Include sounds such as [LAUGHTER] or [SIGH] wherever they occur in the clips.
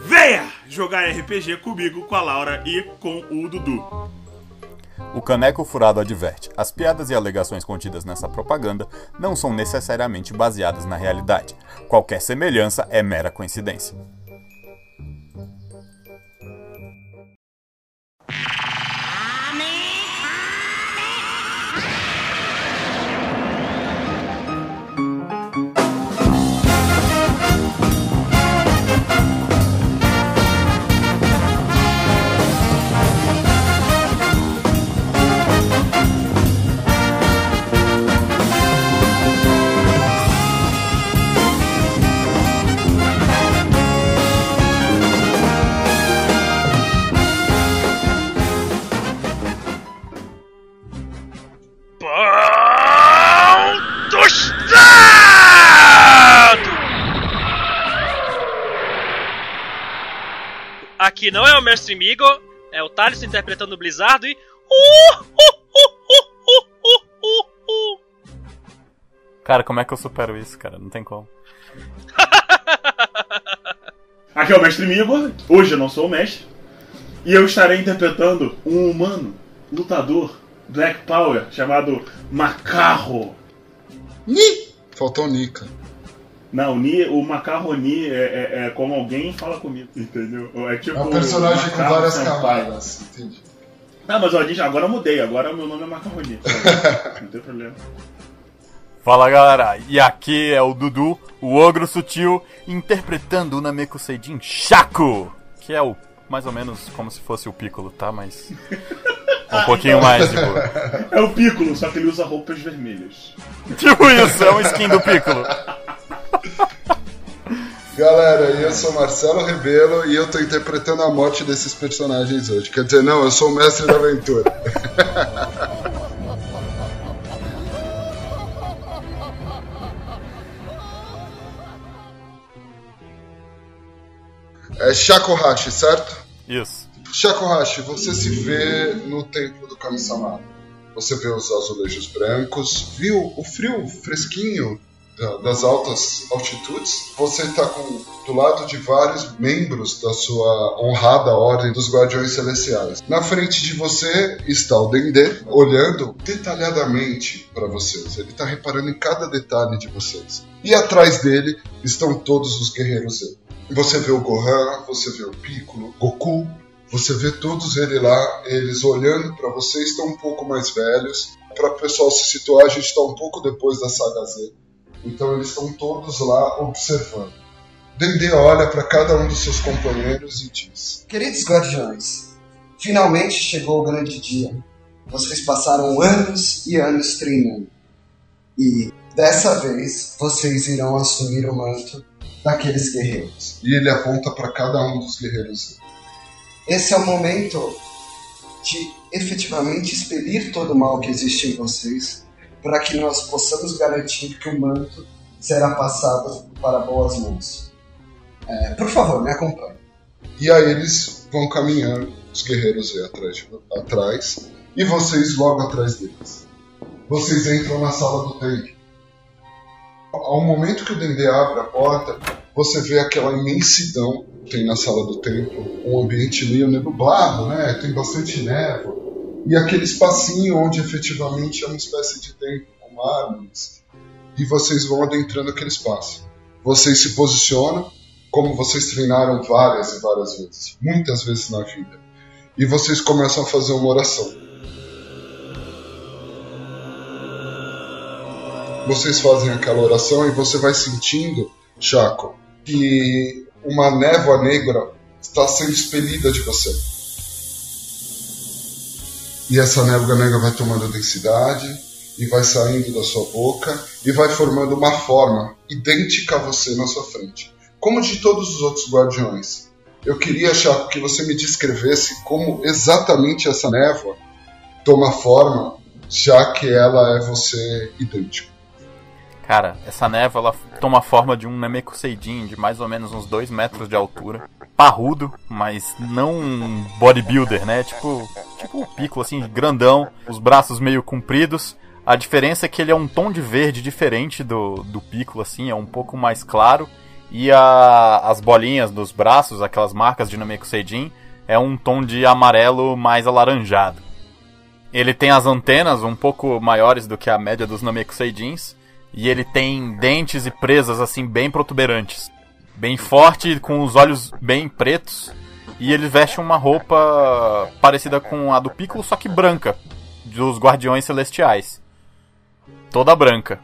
Venha jogar RPG comigo, com a Laura e com o Dudu. O Caneco Furado adverte: as piadas e alegações contidas nessa propaganda não são necessariamente baseadas na realidade. Qualquer semelhança é mera coincidência. Aqui não é o Mestre Migo, é o Thales interpretando o Blizzard e. Uh, uh, uh, uh, uh, uh, uh. Cara, como é que eu supero isso, cara? Não tem como. [LAUGHS] Aqui é o Mestre Migo, hoje eu não sou o mestre. E eu estarei interpretando um humano, lutador, Black Power, chamado Macarro. Ni! Faltou o Nika. Não, Ni, o Macarroni é, é, é como alguém fala comigo, entendeu? É tipo É um personagem com várias Senpai. camadas, entendi. Não, mas ó, gente, agora eu mudei, agora meu nome é Macarroni. [LAUGHS] Não tem problema. Fala galera, e aqui é o Dudu, o ogro sutil, interpretando o Nameko Seijin Shaco, que é o mais ou menos como se fosse o Piccolo, tá? Mas [LAUGHS] um pouquinho mais boa. É o Piccolo, só que ele usa roupas vermelhas. Tipo isso, é um skin do Piccolo. [LAUGHS] Galera, eu sou Marcelo Rebelo e eu tô interpretando a morte desses personagens hoje. Quer dizer, não, eu sou o mestre da aventura. [LAUGHS] É Shakuhashi, certo? Isso. Shakuhashi, você se vê no templo do Kami-sama. Você vê os azulejos brancos, viu o frio fresquinho das altas altitudes. Você está do lado de vários membros da sua honrada ordem dos Guardiões Celestiais. Na frente de você está o Dendê, olhando detalhadamente para vocês. Ele está reparando em cada detalhe de vocês. E atrás dele estão todos os guerreiros Z. Você vê o Gohan, você vê o Piccolo, Goku, você vê todos eles lá, eles olhando para você, estão um pouco mais velhos. Para o pessoal se situar, a gente está um pouco depois da saga Z. Então eles estão todos lá observando. Dendê olha para cada um dos seus companheiros e diz: Queridos guardiões, finalmente chegou o grande dia. Vocês passaram anos e anos treinando. E dessa vez vocês irão assumir o manto daqueles guerreiros. E ele aponta para cada um dos guerreiros. Esse é o momento de efetivamente expelir todo o mal que existe em vocês, para que nós possamos garantir que o manto será passado para boas mãos. É, por favor, me acompanhe. E aí eles vão caminhando, os guerreiros aí atrás, atrás e vocês logo atrás deles. Vocês entram na sala do templo. Ao momento que o Dendê abre a porta, você vê aquela imensidão que tem na sala do templo, um ambiente meio nublado, né? Tem bastante névoa. E aquele espacinho onde efetivamente é uma espécie de templo com árvores. E vocês vão adentrando aquele espaço. Vocês se posicionam como vocês treinaram várias e várias vezes, muitas vezes na vida. E vocês começam a fazer uma oração. vocês fazem aquela oração e você vai sentindo, Chaco, que uma névoa negra está sendo expelida de você. E essa névoa negra vai tomando densidade e vai saindo da sua boca e vai formando uma forma idêntica a você na sua frente, como de todos os outros guardiões. Eu queria, Chaco, que você me descrevesse como exatamente essa névoa toma forma, já que ela é você idêntico. Cara, essa névoa ela toma a forma de um Namekuseidin de mais ou menos uns 2 metros de altura. Parrudo, mas não um bodybuilder, né? Tipo, tipo um pico assim, grandão, os braços meio compridos. A diferença é que ele é um tom de verde diferente do, do Piccolo, assim, é um pouco mais claro. E a, as bolinhas dos braços, aquelas marcas de Namekuseidin, é um tom de amarelo mais alaranjado. Ele tem as antenas um pouco maiores do que a média dos Namekuseidins e ele tem dentes e presas assim bem protuberantes. Bem forte, com os olhos bem pretos. E ele veste uma roupa parecida com a do Piccolo, só que branca, dos Guardiões Celestiais. Toda branca.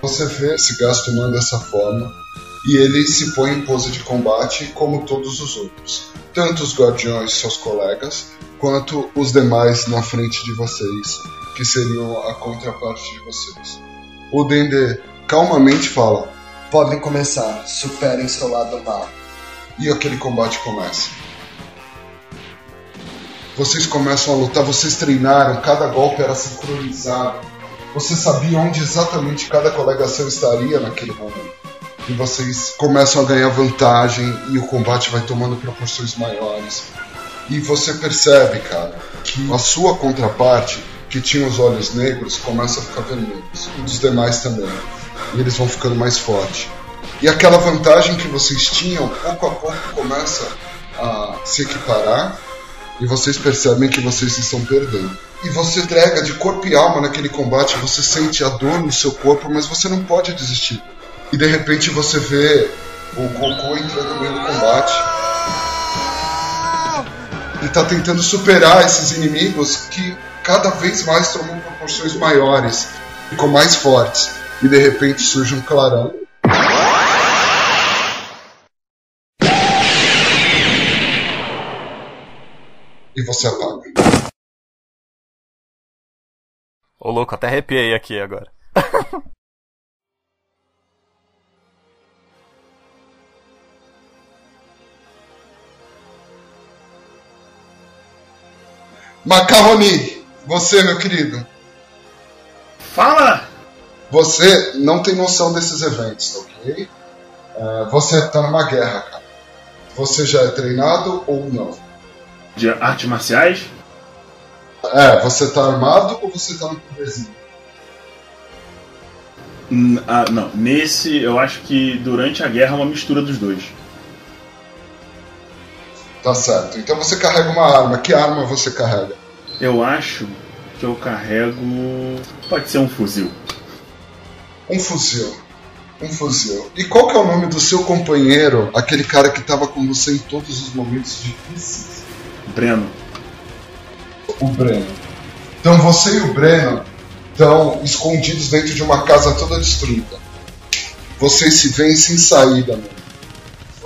Você vê esse gás tomando essa forma e ele se põe em pose de combate como todos os outros, tanto os guardiões, seus colegas, quanto os demais na frente de vocês, que seriam a contraparte de vocês. O Dende calmamente fala: Podem começar, superem seu lado mal. E aquele combate começa. Vocês começam a lutar, vocês treinaram, cada golpe era sincronizado. Você sabia onde exatamente cada colega seu estaria naquele momento e vocês começam a ganhar vantagem e o combate vai tomando proporções maiores. E você percebe, cara, que a sua contraparte, que tinha os olhos negros, começa a ficar vermelhos. E dos demais também. E eles vão ficando mais fortes. E aquela vantagem que vocês tinham, pouco a pouco começa a se equiparar. E vocês percebem que vocês estão perdendo. E você entrega de corpo e alma naquele combate, você sente a dor no seu corpo, mas você não pode desistir e de repente você vê o Goku entrando no meio do combate. E tá tentando superar esses inimigos que cada vez mais tomam proporções maiores, ficam mais fortes. E de repente surge um clarão. E você apaga. Ô louco, até arrepiei aqui agora. [LAUGHS] Macarroni, você, meu querido. Fala! Você não tem noção desses eventos, ok? Uh, você tá numa guerra, cara. Você já é treinado ou não? De artes marciais? É, você tá armado ou você tá no poderzinho? Ah, não, nesse eu acho que durante a guerra é uma mistura dos dois. Tá certo. Então você carrega uma arma. Que arma você carrega? Eu acho que eu carrego. Pode ser um fuzil. Um fuzil. Um fuzil. E qual que é o nome do seu companheiro, aquele cara que estava com você em todos os momentos difíceis? Breno. O Breno. Então você e o Breno estão escondidos dentro de uma casa toda destruída. Vocês se veem sem saída, mano.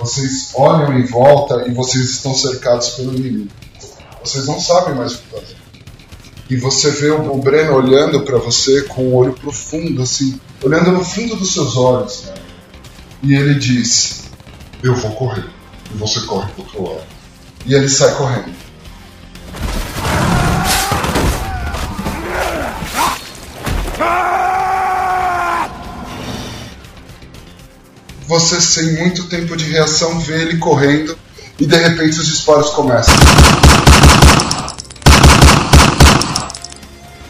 Vocês olham em volta e vocês estão cercados pelo inimigo. Vocês não sabem mais o que fazer. E você vê o, Breno olhando para você com o olho profundo, assim, olhando no fundo dos seus olhos. Né? E ele diz: Eu vou correr. E você corre pro outro lado. E ele sai correndo. Você, sem muito tempo de reação, vê ele correndo e de repente os disparos começam.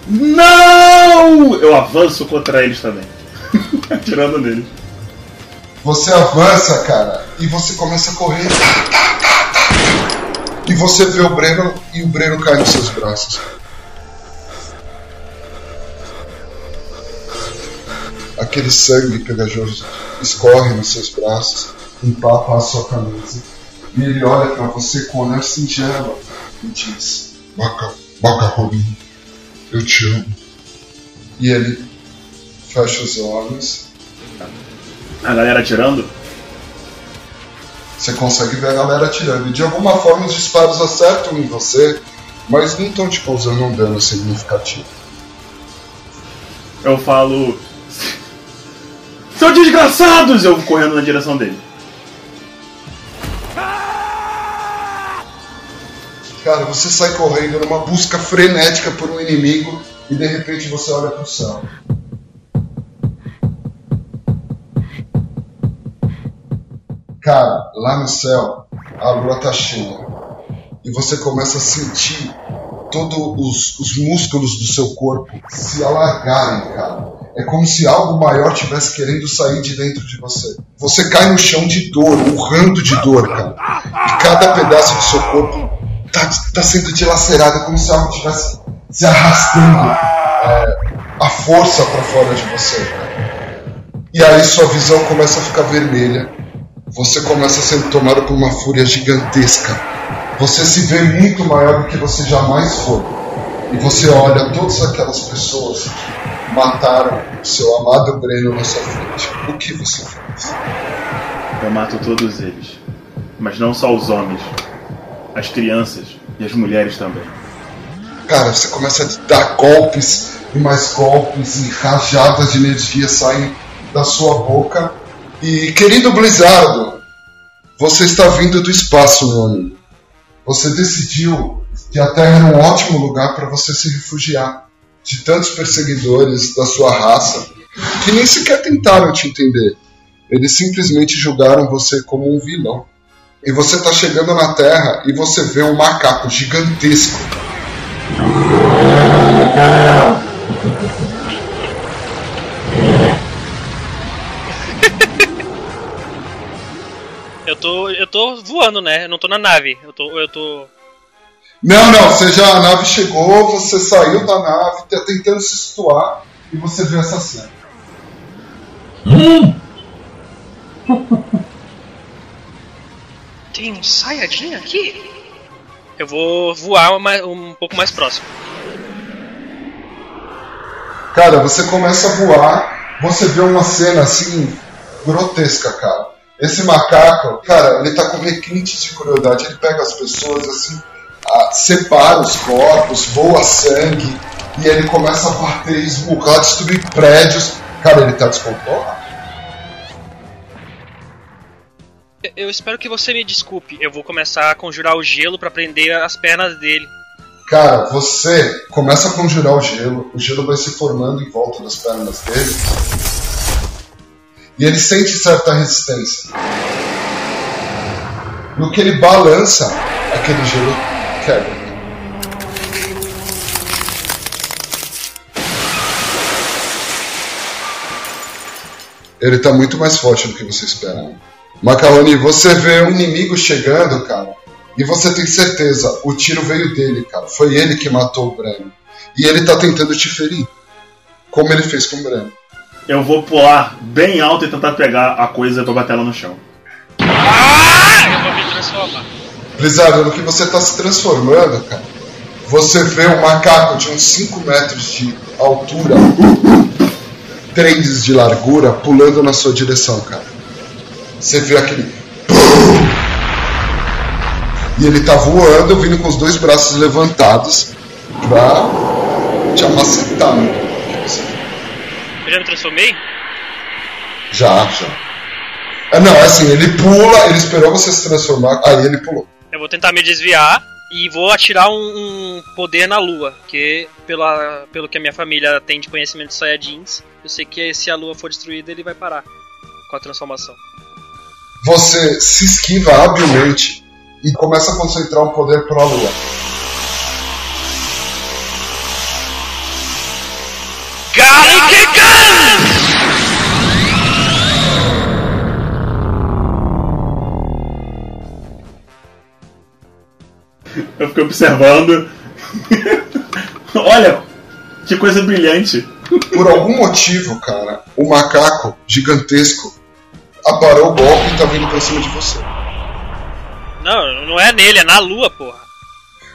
Não! Eu avanço contra eles também. [LAUGHS] Atirando neles. Você avança, cara, e você começa a correr. E você vê o Breno e o Breno cai nos seus braços. Aquele sangue pegajoso escorre nos seus braços empapa a sua camisa e ele olha pra você com um olhar singelo e diz: Maca, Macarroni, eu te amo. E ele fecha os olhos. A galera atirando? Você consegue ver a galera atirando. E de alguma forma os disparos acertam em você, mas não estão te causando um dano significativo. Eu falo. São desgraçados! Eu vou correndo na direção dele. Cara, você sai correndo numa busca frenética por um inimigo e de repente você olha pro céu. Cara, lá no céu, a lua tá cheia. E você começa a sentir todos os, os músculos do seu corpo se alargarem, cara. É como se algo maior tivesse querendo sair de dentro de você. Você cai no chão de dor, urrando de dor, cara. E cada pedaço do seu corpo tá, tá sendo dilacerado, é como se algo tivesse se arrastando é, a força para fora de você. Cara. E aí sua visão começa a ficar vermelha. Você começa a ser tomado por uma fúria gigantesca. Você se vê muito maior do que você jamais foi. E você olha todas aquelas pessoas mataram o seu amado Breno na sua frente. O que você faz? Eu mato todos eles. Mas não só os homens. As crianças e as mulheres também. Cara, você começa a dar golpes e mais golpes e rajadas de energia saem da sua boca. E querido Blizzardo, você está vindo do espaço, meu amigo. Você decidiu que a Terra era um ótimo lugar para você se refugiar de tantos perseguidores da sua raça que nem sequer tentaram te entender. Eles simplesmente julgaram você como um vilão. E você está chegando na Terra e você vê um macaco gigantesco. Eu tô, eu tô voando, né? Eu não tô na nave. Eu tô, eu tô. Não, não, você já, a nave chegou, você saiu da nave, tá tentando se situar e você vê essa cena. Tem um Saiyajin aqui? Eu vou voar mais- um pouco mais próximo. Cara, você começa a voar, você vê uma cena assim grotesca, cara. Esse macaco, cara, ele tá com requintes de crueldade, ele pega as pessoas assim, separa os corpos, voa sangue, e ele começa a bater, esmurrar, destruir prédios. Cara, ele tá descontrolado. Eu- Eu espero que você me desculpe. Eu vou começar a conjurar o gelo pra prender as pernas dele. Cara, você começa a conjurar o gelo, o gelo vai se formando em volta das pernas dele. E ele sente certa resistência. No que ele balança, aquele gelo quebra. Ele tá muito mais forte do que você esperava. Macaroni, você vê um inimigo chegando, cara, e você tem certeza, o tiro veio dele, cara. Foi ele que matou o Breno. E ele tá tentando te ferir. Como ele fez com o Breno. Eu vou pular bem alto e tentar pegar a coisa pra bater ela no chão. Ah! Eu vou me transformar. Blizzard, no que você tá se transformando, cara, você vê um macaco de uns 5 metros de altura, 3 de largura, pulando na sua direção, cara. Você vê aquele. E ele tá voando, vindo com os dois braços levantados pra te amacetar. Eu já me transformei? Já, já. É, não, é assim, ele pula, ele esperou você se transformar, aí ele pulou. Eu vou tentar me desviar e vou atirar um, um poder na lua. Porque, pela, pelo que a minha família tem de conhecimento de Saiyajins, eu sei que se a lua for destruída, ele vai parar com a transformação. Você se esquiva habilmente e começa a concentrar um poder pra lua. Galikigan! Eu fiquei observando. [LAUGHS] Olha, que coisa brilhante. Por algum motivo, cara, o macaco gigantesco aparou o golpe e tá vindo pra cima de você. Não, não é nele, é na lua, porra.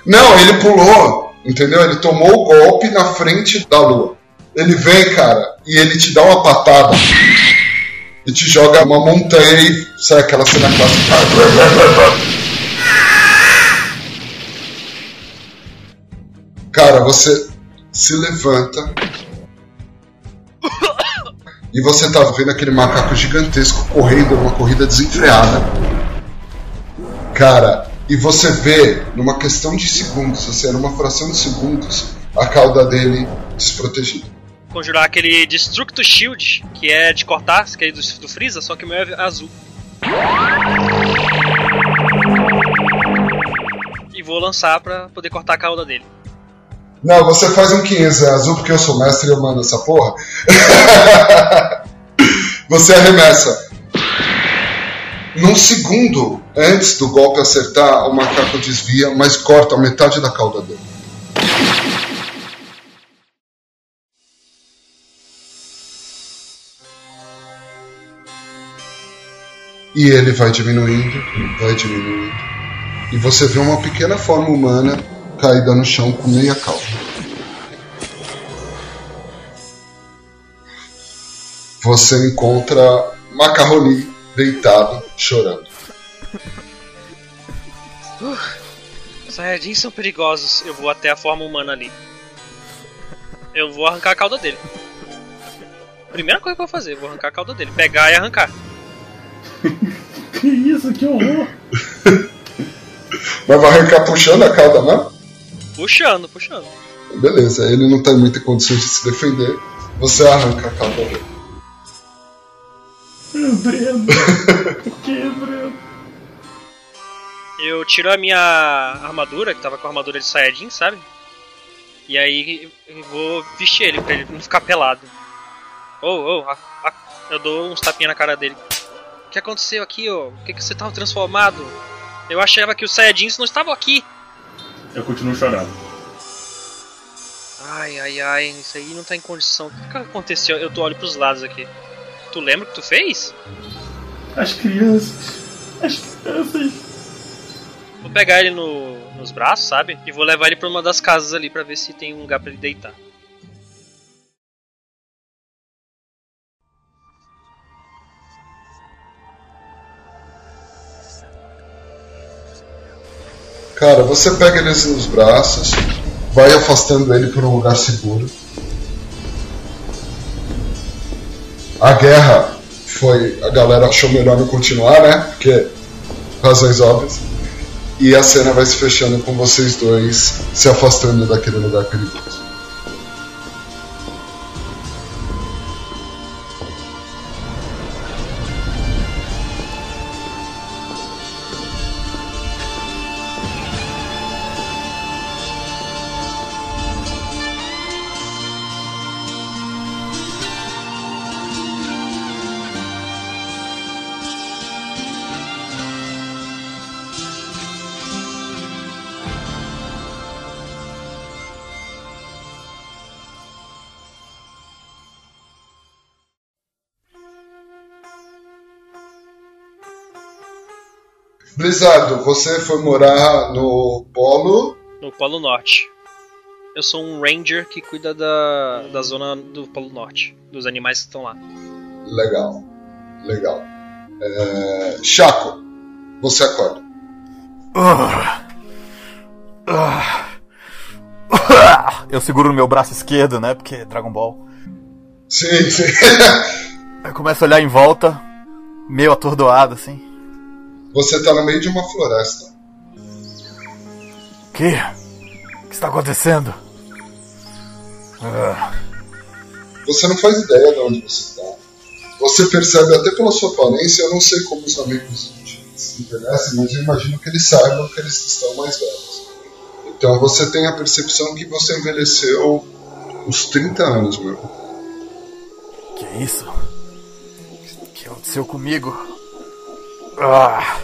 Não, ele pulou, entendeu? Ele tomou o golpe na frente da lua. Ele vem, cara, e ele te dá uma patada e te joga uma montanha e sai aquela cena clássica. [LAUGHS] Cara, você se levanta e você tá vendo aquele macaco gigantesco correndo numa corrida desenfreada. Cara, e você vê numa questão de segundos, assim, numa fração de segundos, a cauda dele desprotegida. Conjurar aquele Destructo Shield, que é de cortar, que é do, do Freeza, só que o meu é azul. E vou lançar pra poder cortar a cauda dele. Não, você faz um 15, é azul porque eu sou mestre e eu mando essa porra. [LAUGHS] você arremessa. Num segundo antes do golpe acertar, o macaco desvia, mas corta metade da cauda dele. E ele vai diminuindo, vai diminuindo. E você vê uma pequena forma humana caída no chão com meia cauda. Você encontra Macarroni deitado, chorando. Saiyajins são perigosos. Eu vou até a forma humana ali. Eu vou arrancar a cauda dele. Primeira coisa que eu vou fazer, eu vou arrancar a cauda dele. Pegar e arrancar. [LAUGHS] Que isso, que horror! [LAUGHS] Mas vai arrancar puxando a cauda, não? Puxando, puxando. Beleza, ele não tem muita condição de se defender. Você arranca a cauda dele. Breno! [LAUGHS] Por que, Breno? Eu tiro a minha armadura, que tava com a armadura de Saiyajin, sabe? E aí eu vou vestir ele pra ele não ficar pelado. Oh, oh, a- a- eu dou uns tapinhas na cara dele. O que aconteceu aqui, ô? Por que, que você tava transformado? Eu achava que os Saiyajins não estavam aqui. Eu continuo chorando. Ai, ai, ai, isso aí não tá em condição. O que, que aconteceu? Eu tô olho pros lados aqui. Tu lembra o que tu fez? As crianças. As crianças. Vou pegar ele no- nos braços, sabe? E vou levar ele pra uma das casas ali pra ver se tem um lugar pra ele deitar. Cara, você pega ele assim nos braços, vai afastando ele para um lugar seguro. A guerra foi. A galera achou melhor não continuar, né? Porque. razões óbvias. E a cena vai se fechando com vocês dois se afastando daquele lugar perigoso. Blizzard, você foi morar no Polo. No Polo Norte. Eu sou um ranger que cuida da, da zona do Polo Norte, dos animais que estão lá. Legal. Legal. É... Chaco, você acorda. Eu seguro no meu braço esquerdo, né? Porque é Dragon Ball. Sim, sim. [LAUGHS] Eu começo a olhar em volta, meio atordoado assim. Você tá no meio de uma floresta. O quê? O que está acontecendo? Ah. Você não faz ideia de onde você tá. Você percebe até pela sua aparência, eu não sei como os amigos se envelhecem, mas eu imagino que eles saibam que eles estão mais velhos. Então você tem a percepção que você envelheceu uns 30 anos, meu. Que é isso? O que aconteceu comigo? Ah.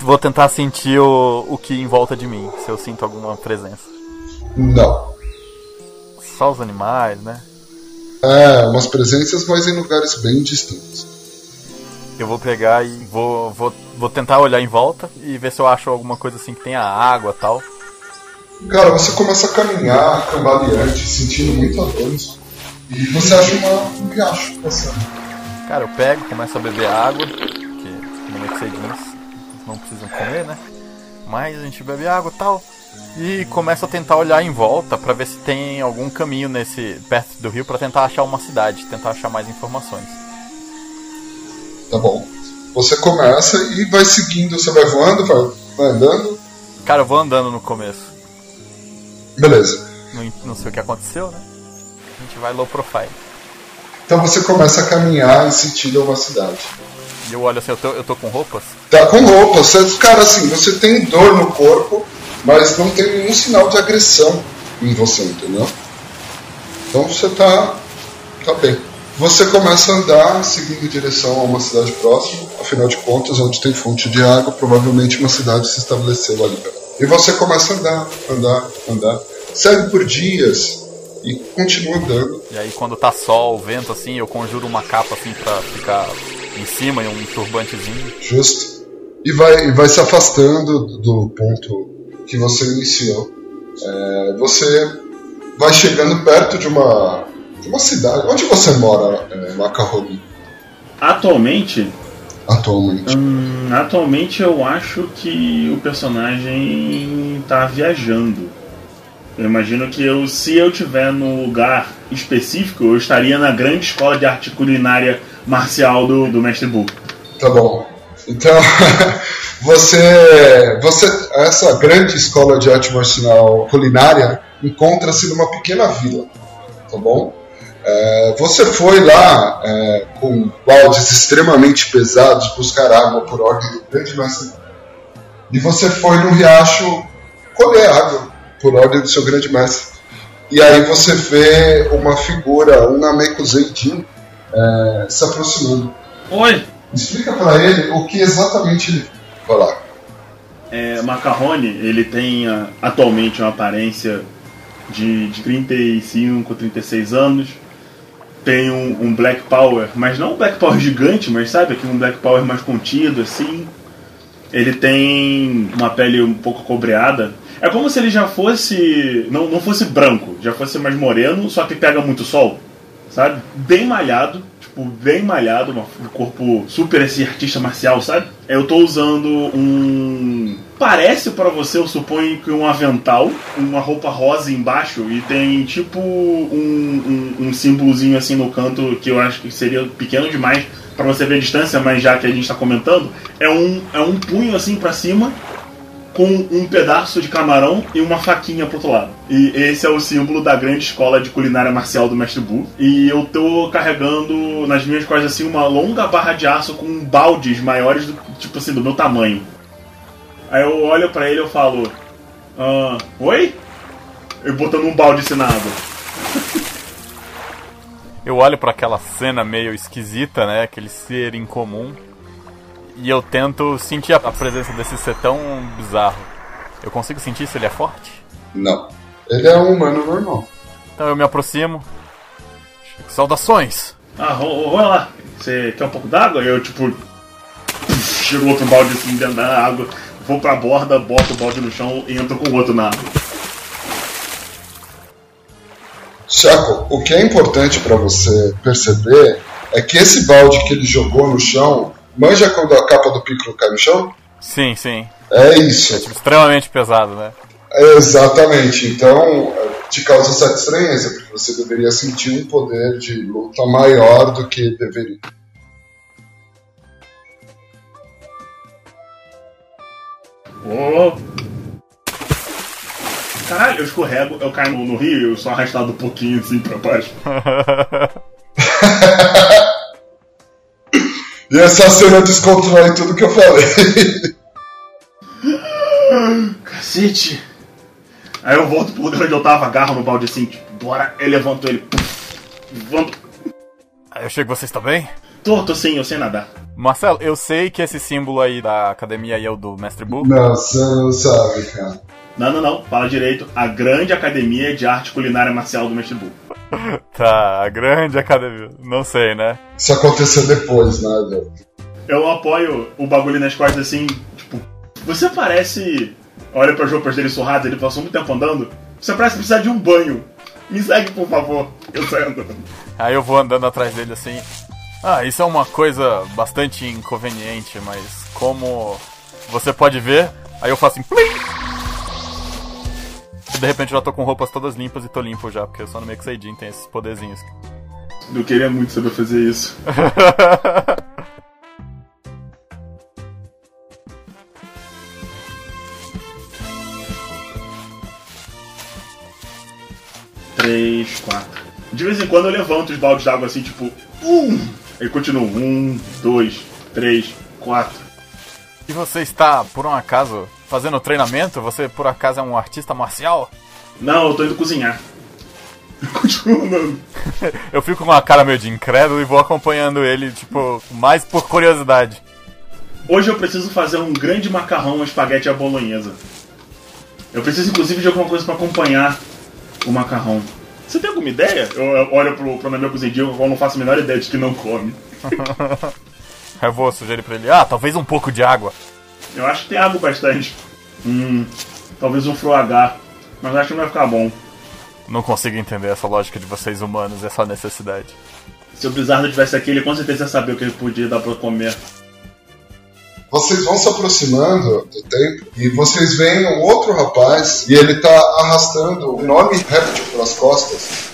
Vou tentar sentir o, o que em volta de mim, se eu sinto alguma presença. Não. Só os animais, né? É, umas presenças, mas em lugares bem distantes. Eu vou pegar e vou, vou, vou tentar olhar em volta e ver se eu acho alguma coisa assim que tenha água tal. Cara, você começa a caminhar, cambaleante, sentindo muita dor. E você acha uma, um riacho passando. Cara, eu pego, começo a beber água, não precisam comer, né? Mas a gente bebe água e tal. E começa a tentar olhar em volta pra ver se tem algum caminho nesse perto do rio pra tentar achar uma cidade, tentar achar mais informações. Tá bom. Você começa e vai seguindo, você vai voando, vai, vai andando. Cara, eu vou andando no começo. Beleza. Não, não sei o que aconteceu, né? A gente vai low profile. Então você começa a caminhar em sentido a uma cidade. E eu olho assim, eu tô, eu tô com roupas? Tá com roupa, você, cara, assim, você tem dor no corpo, mas não tem nenhum sinal de agressão em você, entendeu? Então você tá, tá bem. Você começa a andar seguindo em direção a uma cidade próxima, afinal de contas, onde tem fonte de água, provavelmente uma cidade se estabeleceu ali. E você começa a andar, andar, andar. Segue por dias e continua andando. E aí quando tá sol, vento assim, eu conjuro uma capa assim pra ficar em cima e um turbantezinho. Justo. E vai, e vai se afastando do ponto que você iniciou. É, você vai chegando perto de uma, de uma cidade. Onde você mora, é, Macaroni? Atualmente, Atualmente. hum, atualmente eu acho que o personagem tá viajando. Eu imagino que eu, se eu tiver no lugar específico, eu estaria na grande escola de arte culinária marcial do, do Mestre Bu. Tá bom. Então, [LAUGHS] você, você. Essa grande escola de arte marcial culinária encontra-se numa pequena vila. Tá bom? É, você foi lá é, com baldes extremamente pesados buscar água por ordem do grande mestre. E você foi no riacho colher água por ordem do seu grande mestre. E aí você vê uma figura, um Nameku Zeidin, é, se aproximando. Oi! Explica pra ele o que exatamente ele vai lá. É, Macarrone, ele tem ah, atualmente uma aparência de, de 35, 36 anos. Tem um, um Black Power, mas não um Black Power [LAUGHS] gigante, mas sabe, aqui um Black Power mais contido, assim. Ele tem uma pele um pouco cobreada. É como se ele já fosse. Não, não fosse branco, já fosse mais moreno, só que pega muito sol, sabe? Bem malhado, tipo, bem malhado, um corpo super esse artista marcial, sabe? Eu tô usando um. Parece pra você, eu suponho que um avental, uma roupa rosa embaixo e tem tipo um, um, um símbolozinho assim no canto que eu acho que seria pequeno demais pra você ver a distância, mas já que a gente tá comentando, é um, é um punho assim pra cima com um pedaço de camarão e uma faquinha pro outro lado. E esse é o símbolo da grande escola de culinária marcial do Mestre Bu. E eu tô carregando nas minhas costas assim uma longa barra de aço com baldes maiores do tipo assim do meu tamanho. Aí eu olho pra ele e eu falo: ah, "Oi?" Eu botando um balde assim na água. Eu olho pra aquela cena meio esquisita, né? Aquele ser incomum. E eu tento sentir a presença desse ser tão bizarro. Eu consigo sentir se ele é forte? Não. Ele é um humano normal. Então eu me aproximo. Saudações! Ah, olha lá. Você quer um pouco d'água? Eu, tipo, tiro outro balde assim dentro da água, vou pra borda, boto o balde no chão e entro com o outro na água. Chaco, o que é importante pra você perceber é que esse balde que ele jogou no chão, manja quando a capa do Piccolo cai no chão? Sim, sim. É isso. Tipo, extremamente pesado, né? Exatamente. Então, te causa certa estranheza, porque você deveria sentir um poder de luta maior do que deveria. Ô. Caralho, eu escorrego, eu caio no, no rio, eu sou arrastado um pouquinho assim pra baixo. [LAUGHS] E essa cena desconstrói tudo que eu falei. Cacete! Aí eu volto pro lugar onde eu tava, agarro no balde assim, tipo, bora, eu levanto ele. puf, Levanto. Aí eu chego, você está bem? Tô, tô sim, eu sei nadar. Marcelo, eu sei que esse símbolo aí da academia aí é o do Mestre Bu. Não, você não sabe, cara. Não, não, não, fala direito. A grande academia de arte culinária marcial do Mestre Bu. [LAUGHS] Tá, a grande academia. Não sei, né? Isso aconteceu depois, né, velho? Eu apoio o bagulho nas costas assim, tipo, você parece. Olha para as roupas dele surradas, ele passou muito tempo andando. Você parece precisar de um banho. Me segue, por favor. Eu saio andando. Aí eu vou andando atrás dele assim. Ah, isso é uma coisa bastante inconveniente, mas como você pode ver, aí eu faço assim. Plim! De repente eu já tô com roupas todas limpas e tô limpo já, porque eu sou no meio que Seidin, tem esses poderzinhos. Eu queria muito saber fazer isso. [LAUGHS] Três, quatro. De vez em quando eu levanto os baldes d'água assim, tipo, um. Aí continua, um, dois, três, quatro. E você está, por um acaso, fazendo treinamento? Você, por acaso, é um artista marcial? Não, eu tô indo cozinhar. [LAUGHS] Continua andando. [LAUGHS] Eu fico com uma cara meio de incrédulo e vou acompanhando ele, tipo, mais por curiosidade. Hoje eu preciso fazer um grande macarrão, um espaguete à bolonhesa. Eu preciso, inclusive, de alguma coisa pra acompanhar o macarrão. Você tem alguma ideia? Eu, eu olho pro, pro meu cozinheiro, eu não faço a menor ideia de que não come. [LAUGHS] Eu vou sugerir pra ele, ah, talvez um pouco de água. Eu acho que tem água bastante. Hum, talvez um fruagar. Mas acho que não vai ficar bom. Não consigo entender essa lógica de vocês humanos, essa necessidade. Se o Blizzard tivesse aqui, ele com certeza ia saber o que ele podia dar pra comer. Vocês vão se aproximando do templo e vocês veem um outro rapaz e ele tá arrastando um enorme réptil pelas costas.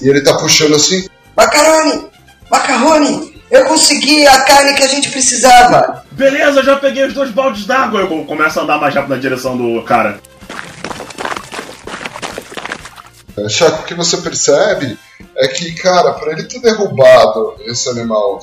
E ele tá puxando assim. Macarone! Macarrone! Eu consegui a carne que a gente precisava! Beleza, já peguei os dois baldes d'água. Eu começo a andar mais rápido na direção do cara. É, Chaco, o que você percebe é que, cara, pra ele ter derrubado esse animal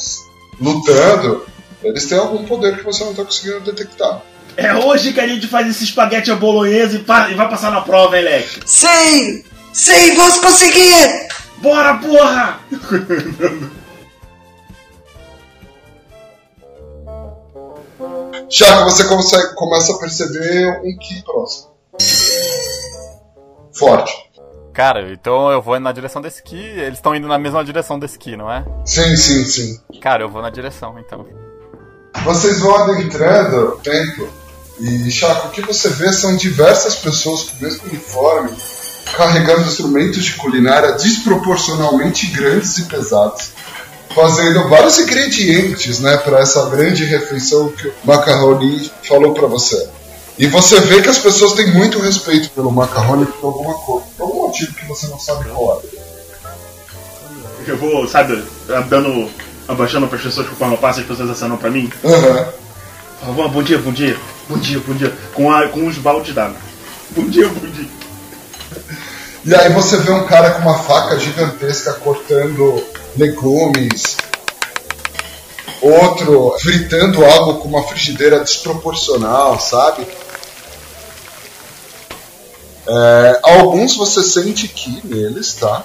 lutando, eles têm algum poder que você não tá conseguindo detectar. É hoje que a gente faz esse espaguete à bolonhesa e, pa- e vai passar na prova, hein, Leque? Sim! Sim, vamos conseguir! Bora, porra! [LAUGHS] Chaco, você consegue, começa a perceber um Ki próximo. Forte. Cara, então eu vou na direção desse Ki, eles estão indo na mesma direção desse Ki, não é? Sim, sim, sim. Cara, eu vou na direção, então. Vocês vão adentrando o templo e, Chaco, o que você vê são diversas pessoas com o mesmo uniforme carregando instrumentos de culinária desproporcionalmente grandes e pesados, fazendo vários ingredientes, né, para essa grande refeição que o Macaroni falou para você. E você vê que as pessoas têm muito respeito pelo macarrone por alguma coisa, por algum motivo que você não sabe qual é. Eu vou, sabe, dando. abaixando para as pessoas conforme eu passo, as pessoas acenam pra mim. Fala, "Bom, bom dia, bom dia, bom dia, bom dia. Com, a, com os baldes d'água. Bom dia, bom dia. E aí você vê um cara com uma faca gigantesca cortando legumes. Outro fritando algo com uma frigideira desproporcional, sabe? É, alguns você sente que neles, tá?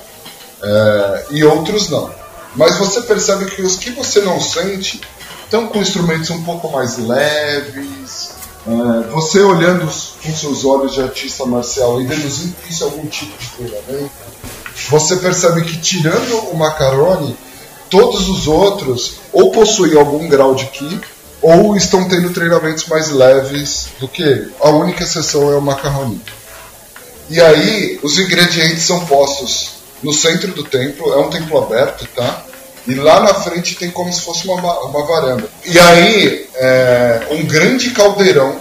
É, e outros não. Mas você percebe que os que você não sente estão com instrumentos um pouco mais leves. É, você olhando com seus olhos de artista marcial e deduzindo que isso é algum tipo de treinamento, você percebe que tirando o Macaroni, todos os outros ou possuem algum grau de Ki ou estão tendo treinamentos mais leves do que ele. A única exceção é o Macaroni. E aí, os ingredientes são postos no centro do templo, é um templo aberto, tá? E lá na frente tem como se fosse uma, ma- uma varanda. E aí, é, um grande caldeirão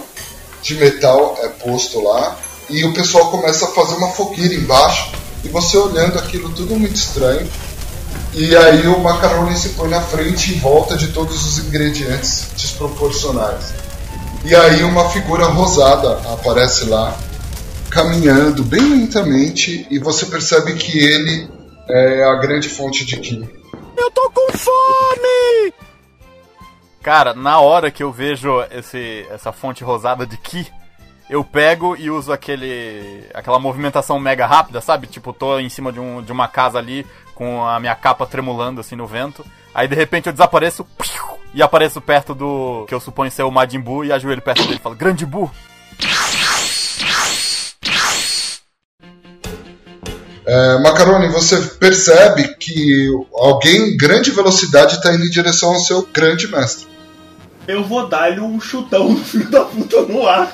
de metal é posto lá, e o pessoal começa a fazer uma fogueira embaixo, e você olhando aquilo tudo muito estranho. E aí o macarrone se põe na frente em volta de todos os ingredientes desproporcionais. E aí uma figura rosada aparece lá, caminhando bem lentamente, e você percebe que ele é a grande fonte de Ki. Eu tô com fome! Cara, na hora que eu vejo esse, essa fonte rosada de Ki, eu pego e uso aquele aquela movimentação mega rápida, sabe? Tipo, tô em cima de, um, de uma casa ali com a minha capa tremulando assim no vento. Aí de repente eu desapareço e apareço perto do que eu suponho ser o Majin Buu e ajoelho perto dele e falo: Grande Buu! É, Macaroni, você percebe que alguém em grande velocidade está indo em direção ao seu grande mestre. Eu vou dar-lhe um chutão no [LAUGHS] filho da puta no ar.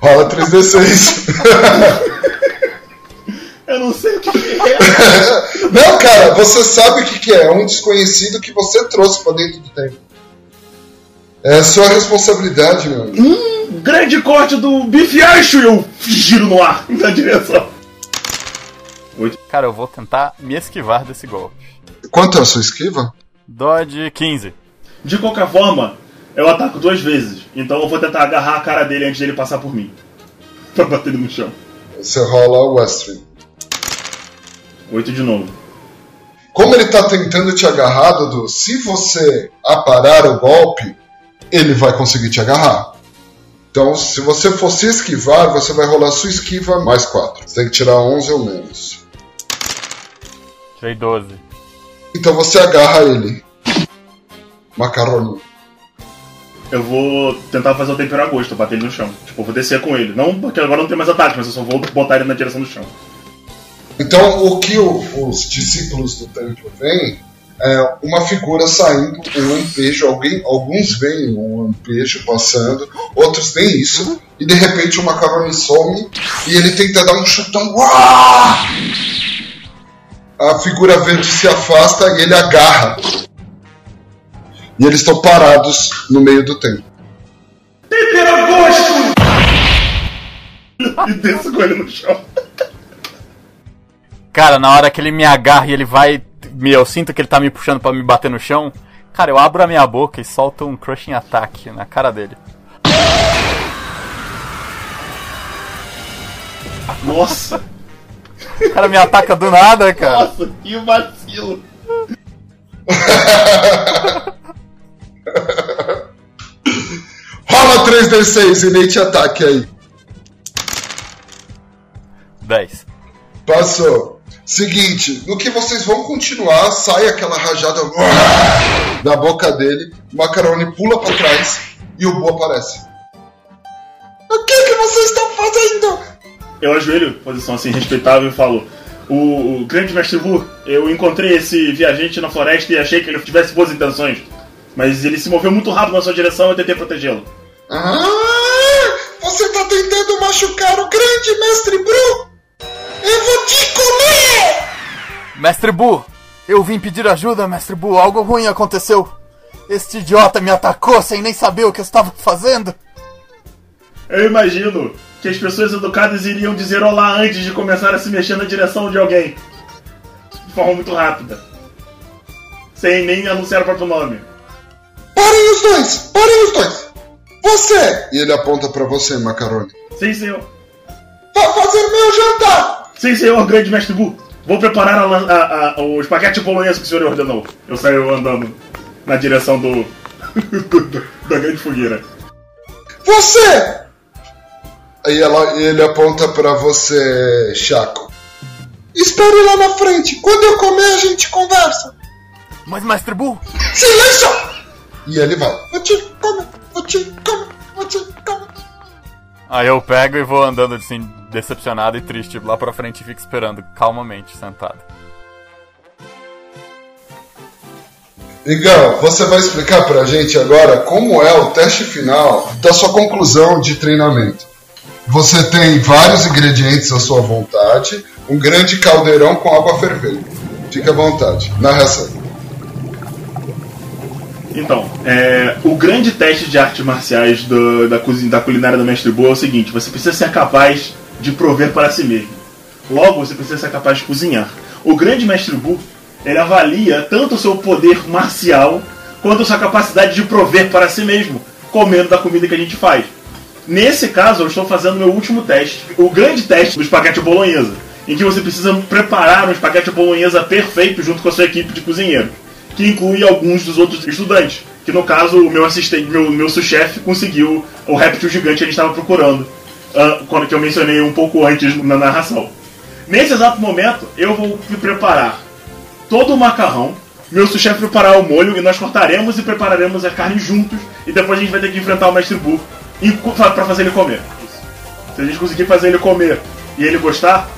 Rola 3d6. [LAUGHS] Eu não sei o que é. Não, cara, você sabe o que, que é. É um desconhecido que você trouxe pra dentro do tempo. É sua responsabilidade, meu amigo. Um grande corte do Biff Ancho e eu giro no ar na direção. Cara, eu vou tentar me esquivar desse golpe. Quanto é a sua esquiva? Dodge 15. De qualquer forma, eu ataco duas vezes. Então eu vou tentar agarrar a cara dele antes dele passar por mim. [LAUGHS] Pra bater ele no chão. Você rola o Western. Oito de novo. Como ele tá tentando te agarrar, Dudu, se você aparar o golpe, ele vai conseguir te agarrar. Então, se você for se esquivar, você vai rolar sua esquiva mais 4. Você tem que tirar 11 ou menos. Tirei 12. Então você agarra ele. Macaroni. Eu vou tentar fazer o tempero a gosto, bater ele no chão. Tipo, eu vou descer com ele. Não porque agora não tem mais ataque, mas eu só vou botar ele na direção do chão. Então, o que o- os discípulos do templo veem é uma figura saindo, um lampejo. Alguém, alguns veem um lampejo passando, outros nem isso. E de repente o Macaroni some e ele tenta dar um chutão. A figura verde se afasta e ele agarra. E eles estão parados no meio do templo. Tempero a gosto! e desço com ele no chão. Cara, na hora que ele me agarra e ele vai. me- Eu sinto que ele tá me puxando pra me bater no chão. Cara, eu abro a minha boca e solto um crushing attack na cara dele. Nossa! O cara me ataca do nada, cara. Nossa, que vacilo! [LAUGHS] 3d6 e nem te ataque aí. 10. Passou. Seguinte, no que vocês vão continuar, sai aquela rajada da boca dele, o Macaroni pula pra trás e o Bo aparece. O que que vocês estão fazendo? Eu ajoelho, posição assim respeitável, e falo: O, o grande mestre Wu, eu encontrei esse viajante na floresta e achei que ele tivesse boas intenções. Mas ele se moveu muito rápido na sua direção e eu tentei protegê-lo. Ah, você tá tentando machucar o grande mestre Bru? Eu vou te comer! Mestre Bu, eu vim pedir ajuda, mestre Bu. Algo ruim aconteceu. Este idiota me atacou sem nem saber o que eu estava fazendo. Eu imagino que as pessoas educadas iriam dizer olá antes de começar a se mexer na direção de alguém. De forma muito rápida. Sem nem anunciar o próprio nome. Parem os dois! Parem os dois! Você! E ele aponta pra você, Macaroni. Sim, senhor. Vá fazer meu jantar! Sim, senhor, grande mestre Bu. Vou preparar a a- a- o espaguete bolonhesa que o senhor ordenou. Eu saio andando na direção [LAUGHS] do. da grande fogueira. Você! Aí ela, ele aponta pra você, Chaco. Espere lá na frente. Quando eu comer, a gente conversa. Mas, mestre Bu, Silêncio! E ele vai. Vou te comer, Aí eu pego e vou andando assim, decepcionado e triste lá pra frente e fico esperando, calmamente, sentado. Igão, você vai explicar pra gente agora como é o teste final da sua conclusão de treinamento. Você tem vários ingredientes à sua vontade, um grande caldeirão com água fervendo. Fique à vontade. Narração. Então, é, o grande teste de artes marciais do- da, cozinha, da culinária do mestre Boa é o seguinte: você precisa ser capaz de prover para si mesmo. Logo, você precisa ser capaz de cozinhar. O grande mestre Bu, ele avalia tanto o seu poder marcial quanto a sua capacidade de prover para si mesmo, comendo da comida que a gente faz. Nesse caso, eu estou fazendo meu último teste, o grande teste do espaguete bolonhesa, em que você precisa preparar um espaguete bolonhesa perfeito junto com a sua equipe de cozinheiros, que inclui alguns dos outros estudantes. Que no caso, o meu assistente, meu, meu sous-chefe conseguiu o réptil gigante que a gente estava procurando, ah, quando que eu mencionei um pouco antes na narração. Nesse exato momento, eu vou preparar todo o macarrão, meu sous-chefe preparar o molho e nós cortaremos e prepararemos a carne juntos e depois a gente vai ter que enfrentar o mestre Bu co- pra fazer ele comer. Se a gente conseguir fazer ele comer e ele gostar,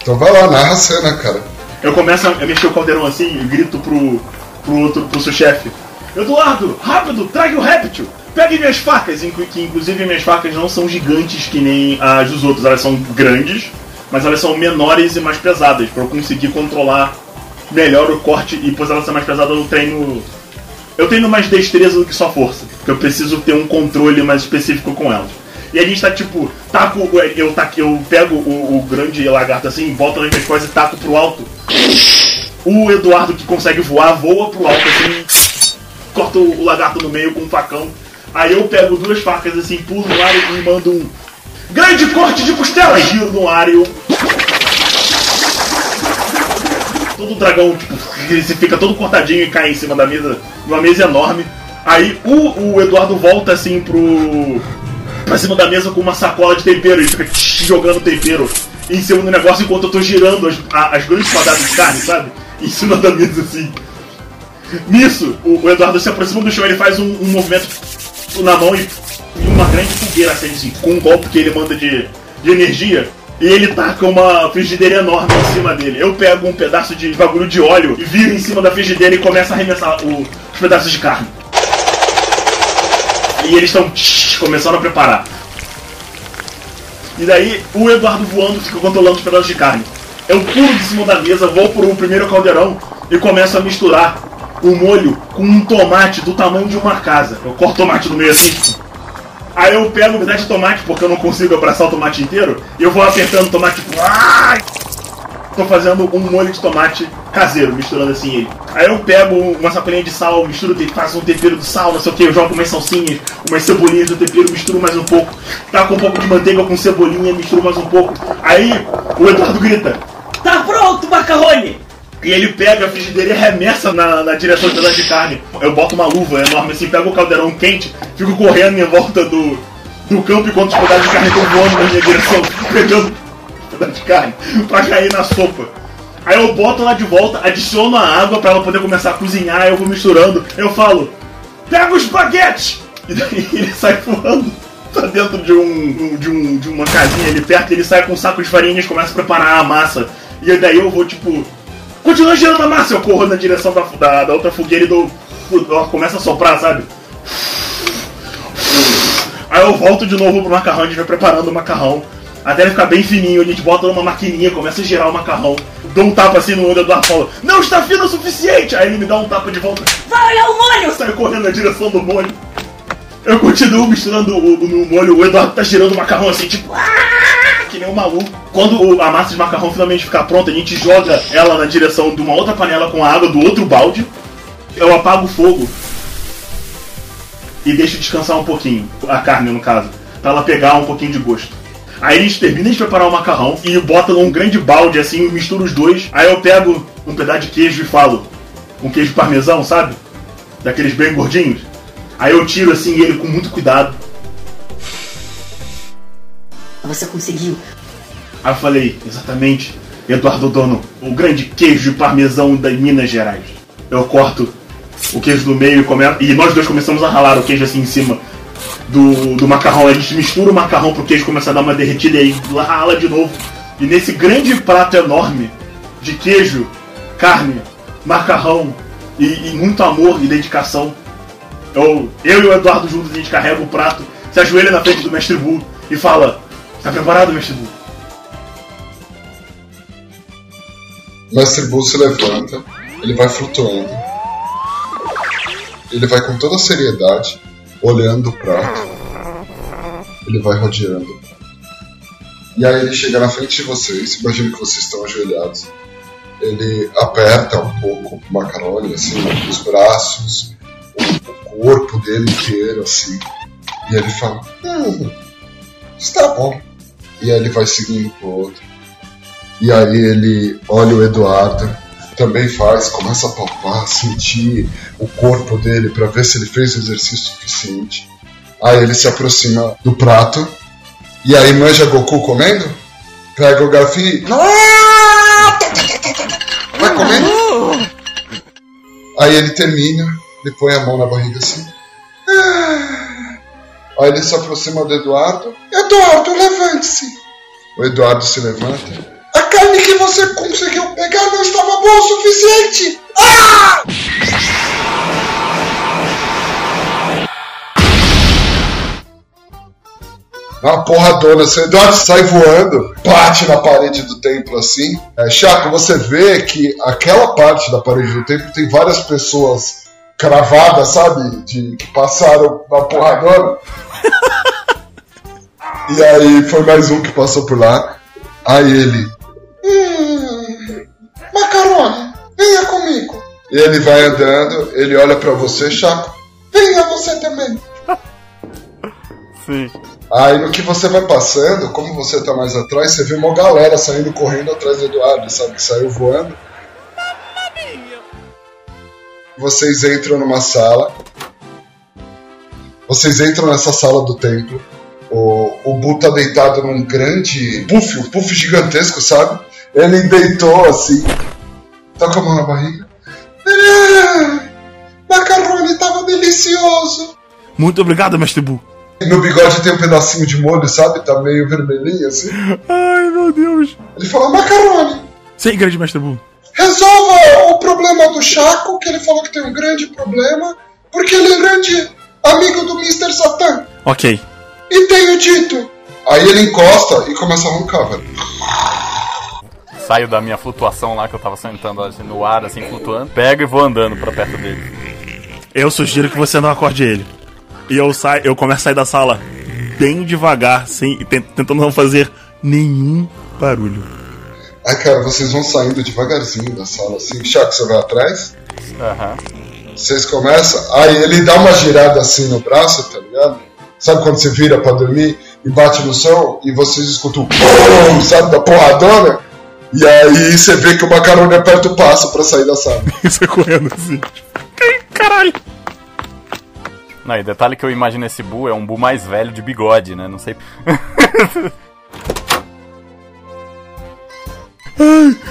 Então vai lá, narra a cena, cara. Eu começo a mexer o caldeirão assim e grito pro, pro outro, pro seu chefe. Eduardo, rápido, traga o réptil! Pegue minhas facas, que inclusive minhas facas não são gigantes que nem as dos outros, elas são grandes, mas elas são menores e mais pesadas, pra eu conseguir controlar melhor o corte e pois elas são mais pesadas eu treino. Eu tenho mais destreza do que só força, porque eu preciso ter um controle mais específico com elas. E a gente tá tipo, taco, eu, taco, eu pego o, o grande lagarto assim, boto nas minhas coisas e taco pro alto. O Eduardo que consegue voar, voa pro alto assim, corta o lagarto no meio com um facão. Aí eu pego duas facas assim, pulo no ar e mando um grande corte de costela, giro no ar e eu. Todo dragão, tipo, ele fica todo cortadinho e cai em cima da mesa, numa mesa enorme. Aí o, o Eduardo volta assim pro. Pra cima da mesa com uma sacola de tempero e fica jogando tempero em cima do negócio enquanto eu tô girando as, as grandes quadradas de carne, sabe? Em cima da mesa assim. Nisso, o, o Eduardo se aproxima do chão, ele faz um, um movimento na mão e, e uma grande fogueira assim, com um golpe que ele manda de, de energia. E ele taca uma frigideira enorme em cima dele. Eu pego um pedaço de bagulho de óleo e viro em cima da frigideira e começo a arremessar o- os pedaços de carne. E eles estão começando a preparar. E daí o Eduardo voando fica controlando os pedaços de carne. Eu pulo de cima da mesa, vou pro primeiro caldeirão e começo a misturar o molho com um tomate do tamanho de uma casa. Eu corto o tomate no meio assim. Aí eu pego um pedaço de tomate, porque eu não consigo abraçar o tomate inteiro, e eu vou apertando o tomate. tipo! Tô fazendo um molho de tomate caseiro, misturando assim ele. Aí eu pego uma sacolinha de sal, misturo, faço um tempero do sal, não sei o que, eu jogo umas salsinhas, umas cebolinhas do tempero, misturo mais um pouco, taco um pouco de manteiga com cebolinha, misturo mais um pouco. Aí o Eduardo grita: Tá pronto, macarrone! E ele pega a frigideira e arremessa na, na direção do pedaço de carne. Eu boto uma luva enorme assim, pego o caldeirão quente, fico correndo em volta do, do campo enquanto os pedaços de carne estão voando na minha direção, pegando de carne pra cair na sopa. Aí eu boto lá de volta, adiciono a água pra ela poder começar a cozinhar, eu vou misturando. Eu falo, pega o espaguete! E daí [LAUGHS] ele sai voando pra dentro de, um, de, um, de uma casinha ali perto, ele sai com um saco de farinhas, começa a preparar a massa. E daí eu vou, tipo, continua girando a massa, eu corro na direção da, da, da outra fogueira e dou, ela começa a soprar, sabe? Aí eu volto de novo pro macarrão, a gente vai preparando o macarrão. Até ele ficar bem fininho, a gente bota numa maquininha, começa a girar o macarrão. Dou um tapa assim no olho do Eduardo falo, não está fino o suficiente! Aí ele me dá um tapa de volta, vai olhar o molho! Eu saio correndo na direção do molho. Eu continuo misturando o, o, no molho, o Eduardo tá girando o macarrão assim, tipo, "Ah!", que nem um maluco. Quando o- a massa de macarrão finalmente ficar pronta, a gente joga ela na direção de uma outra panela com a água do outro balde. Eu apago o fogo e deixo descansar um pouquinho, a carne no caso, pra ela pegar um pouquinho de gosto. Aí a gente termina de preparar o macarrão e bota num grande balde assim, mistura os dois. Aí eu pego um pedaço de queijo e falo, um queijo parmesão, sabe? Daqueles bem gordinhos. Aí eu tiro assim ele com muito cuidado. Você conseguiu. Aí eu falei, exatamente, Eduardo Dono, o grande queijo parmesão das Minas Gerais. Eu corto o queijo do meio e, come... e nós dois começamos a ralar o queijo assim em cima do, do macarrão. A gente mistura o macarrão pro queijo começar a dar uma derretida e aí rala de novo. E nesse grande prato enorme de queijo, carne, macarrão e, e muito amor e dedicação, eu, eu e o Eduardo juntos a gente carrega o prato, se ajoelha na frente do mestre Bu e fala: Tá preparado, mestre Bu? O Mestre Bull se levanta, ele vai flutuando. Ele vai com toda a seriedade, olhando o prato. Ele vai rodeando. E aí ele chega na frente de vocês, imagino que vocês estão ajoelhados. Ele aperta um pouco o macarone, assim, os braços, o, o corpo dele inteiro, assim. E ele fala: Hum, está bom. E aí ele vai seguindo pro outro. E aí ele olha o Eduardo, também faz, começa a palpar, sentir o corpo dele para ver se ele fez o exercício suficiente. Aí ele se aproxima do prato, e aí manja Goku comendo, pega o garfinho e. Vai comendo. Aí ele termina, ele põe a mão na barriga assim. Aí ele se aproxima do Eduardo. Eduardo, levante-se. O Eduardo se levanta. A carne que você conseguiu pegar não estava boa o suficiente! Ah! Uma porradona, o Eduardo sai voando, bate na parede do templo assim. É, Chaco, você vê que aquela parte da parede do templo tem várias pessoas cravadas, sabe? De, que passaram na porradona. [LAUGHS] e aí foi mais um que passou por lá. Aí ele. Macarone, venha comigo. E ele vai andando, ele olha pra você, Chaco. Venha você também. [LAUGHS] Sim. Aí no que você vai passando, como você tá mais atrás, você vê uma galera saindo correndo atrás do Eduardo, sabe? Que saiu voando. Vocês entram numa sala. Vocês entram nessa sala do templo. O, o Bu tá deitado num grande puff, um puff gigantesco, sabe? Ele deitou assim. Com a mão na barriga. Ah, macarrone tava delicioso. Muito obrigado, mestre Bu. No bigode tem um pedacinho de molho, sabe? Tá meio vermelhinho assim. Ai, meu Deus. Ele fala, macarrone, Sim, grande mestre Bu. resolva o problema do Chaco, que ele falou que tem um grande problema, porque ele é grande amigo do Mr. Satan. Ok. E tenho dito. Aí ele encosta e começa a roncar, velho. Saio da minha flutuação lá que eu tava sentando assim, no ar, assim, flutuando. Pego e vou andando pra perto dele. Eu sugiro que você não acorde ele. E eu saio, eu começo a sair da sala bem devagar, sem, tent- tentando não fazer nenhum barulho. Aí, cara, vocês vão saindo devagarzinho da sala, assim. Chaco, você vai atrás? Aham. Vocês começam. Aí ele dá uma girada assim no braço, tá ligado? Sabe quando você vira pra dormir e bate no som e vocês escutam pum, [LAUGHS] sabe, da porradona? E aí você vê que o macarrone aperta o passo pra sair da sala. [LAUGHS] Você correndo assim. Ai, Caralho. Não, e detalhe que eu imagino esse Bu é um Bu mais velho de bigode, né? Não sei. [LAUGHS]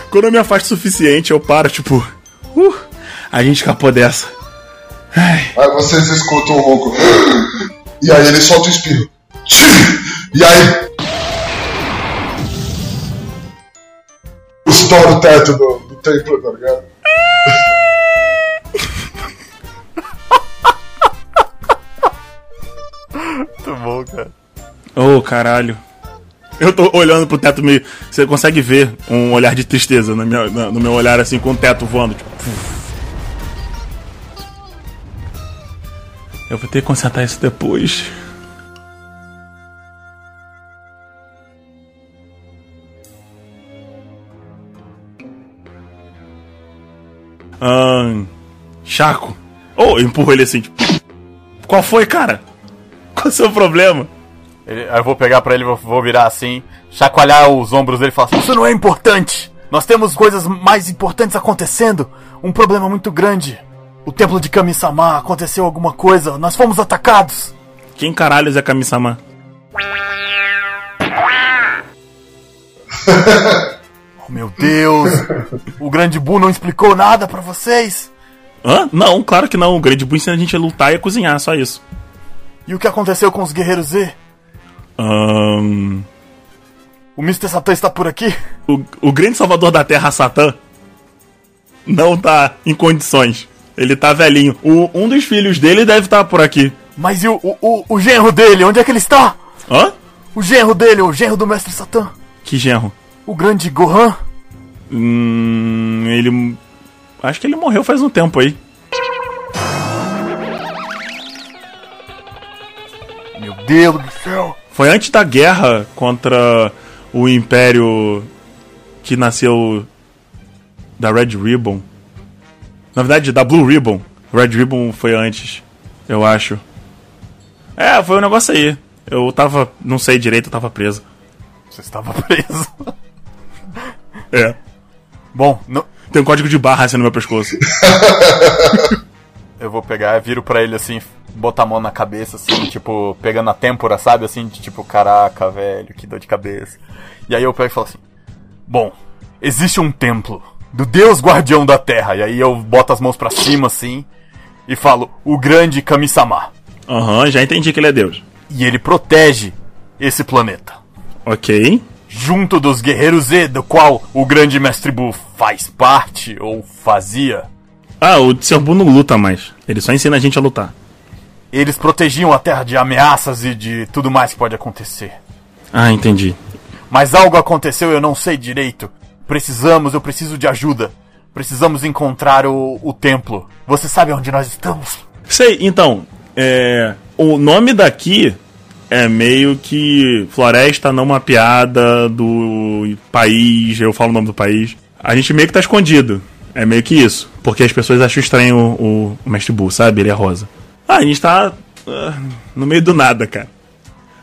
Quando eu me afasto o suficiente, eu paro, tipo. Uh, a gente escapou dessa. Ai, Aí vocês escutam um ronco. [GASPS] E aí ele solta o espirro. E aí. Estoura o teto do, do templo, tá ligado? Muito bom, cara. oh, caralho. Eu tô olhando pro teto meio. Você consegue ver um olhar de tristeza no meu, no meu olhar, assim, com o teto voando. Tipo. Eu vou ter que consertar isso depois. Ahn. Chaco. Oh, eu empurro ele assim, tipo. Qual foi, cara? Qual é o seu problema? Ele- aí eu vou pegar pra ele, vou, vou virar assim, chacoalhar os ombros dele e falar assim: Isso não é importante! Nós temos coisas mais importantes acontecendo! Um problema muito grande! O templo de Kami-sama aconteceu alguma coisa, nós fomos atacados! Quem caralhos é Kami-sama? [LAUGHS] Oh meu Deus! o grande Bu não explicou nada pra vocês! Hã? Não, claro que não. O grande Bu ensina a gente a lutar e a cozinhar, só isso. E o que aconteceu com os guerreiros Z? Ahn. O Mr. Satan está por aqui? o, o grande salvador da Terra, Satã, não tá em condições. Ele tá velhinho. O, um dos filhos dele deve estar por aqui. Mas e o, o, o, genro dele? Onde é que ele está? Hã? O genro dele, o genro do Mestre Satan? Que genro? O grande Gohan? Hum. Ele. Acho que ele morreu faz um tempo aí. Meu Deus do céu! Foi antes da guerra contra o Império que nasceu da Red Ribbon. Na verdade, da Blue Ribbon. Red Ribbon foi antes, eu acho. É, foi um negócio aí. Eu tava, não sei direito, eu tava preso. Você estava preso. [LAUGHS] É. Bom, não, Tem um código de barra assim no meu pescoço. [LAUGHS] eu vou pegar, viro pra ele assim, botar a mão na cabeça, assim, tipo, pegando a têmpora, sabe? Assim, de tipo, caraca, velho, que dor de cabeça. E aí eu pego e falo assim: Bom, existe um templo do Deus Guardião da Terra. E aí eu boto as mãos pra cima, assim, e falo: O grande Kami-sama. Aham, já entendi que ele é Deus. E ele protege esse planeta. Ok. Junto dos Guerreiros Z, do qual o grande Mestre Bu faz parte ou fazia. Ah, o Sr. Bu não luta mais. Ele só ensina a gente a lutar. Eles protegiam a Terra de ameaças e de tudo mais que pode acontecer. Ah, entendi. Mas algo aconteceu e eu não sei direito. Precisamos, eu preciso de ajuda. Precisamos encontrar o, o templo. Você sabe onde nós estamos? Sei, então, é, o nome daqui é meio que floresta não mapeada do país, eu falo o nome do país. A gente meio que tá escondido. É meio que isso. Porque as pessoas acham estranho o, o Mestre Bull, sabe? Ele é rosa. Ah, a gente tá uh, no meio do nada, cara.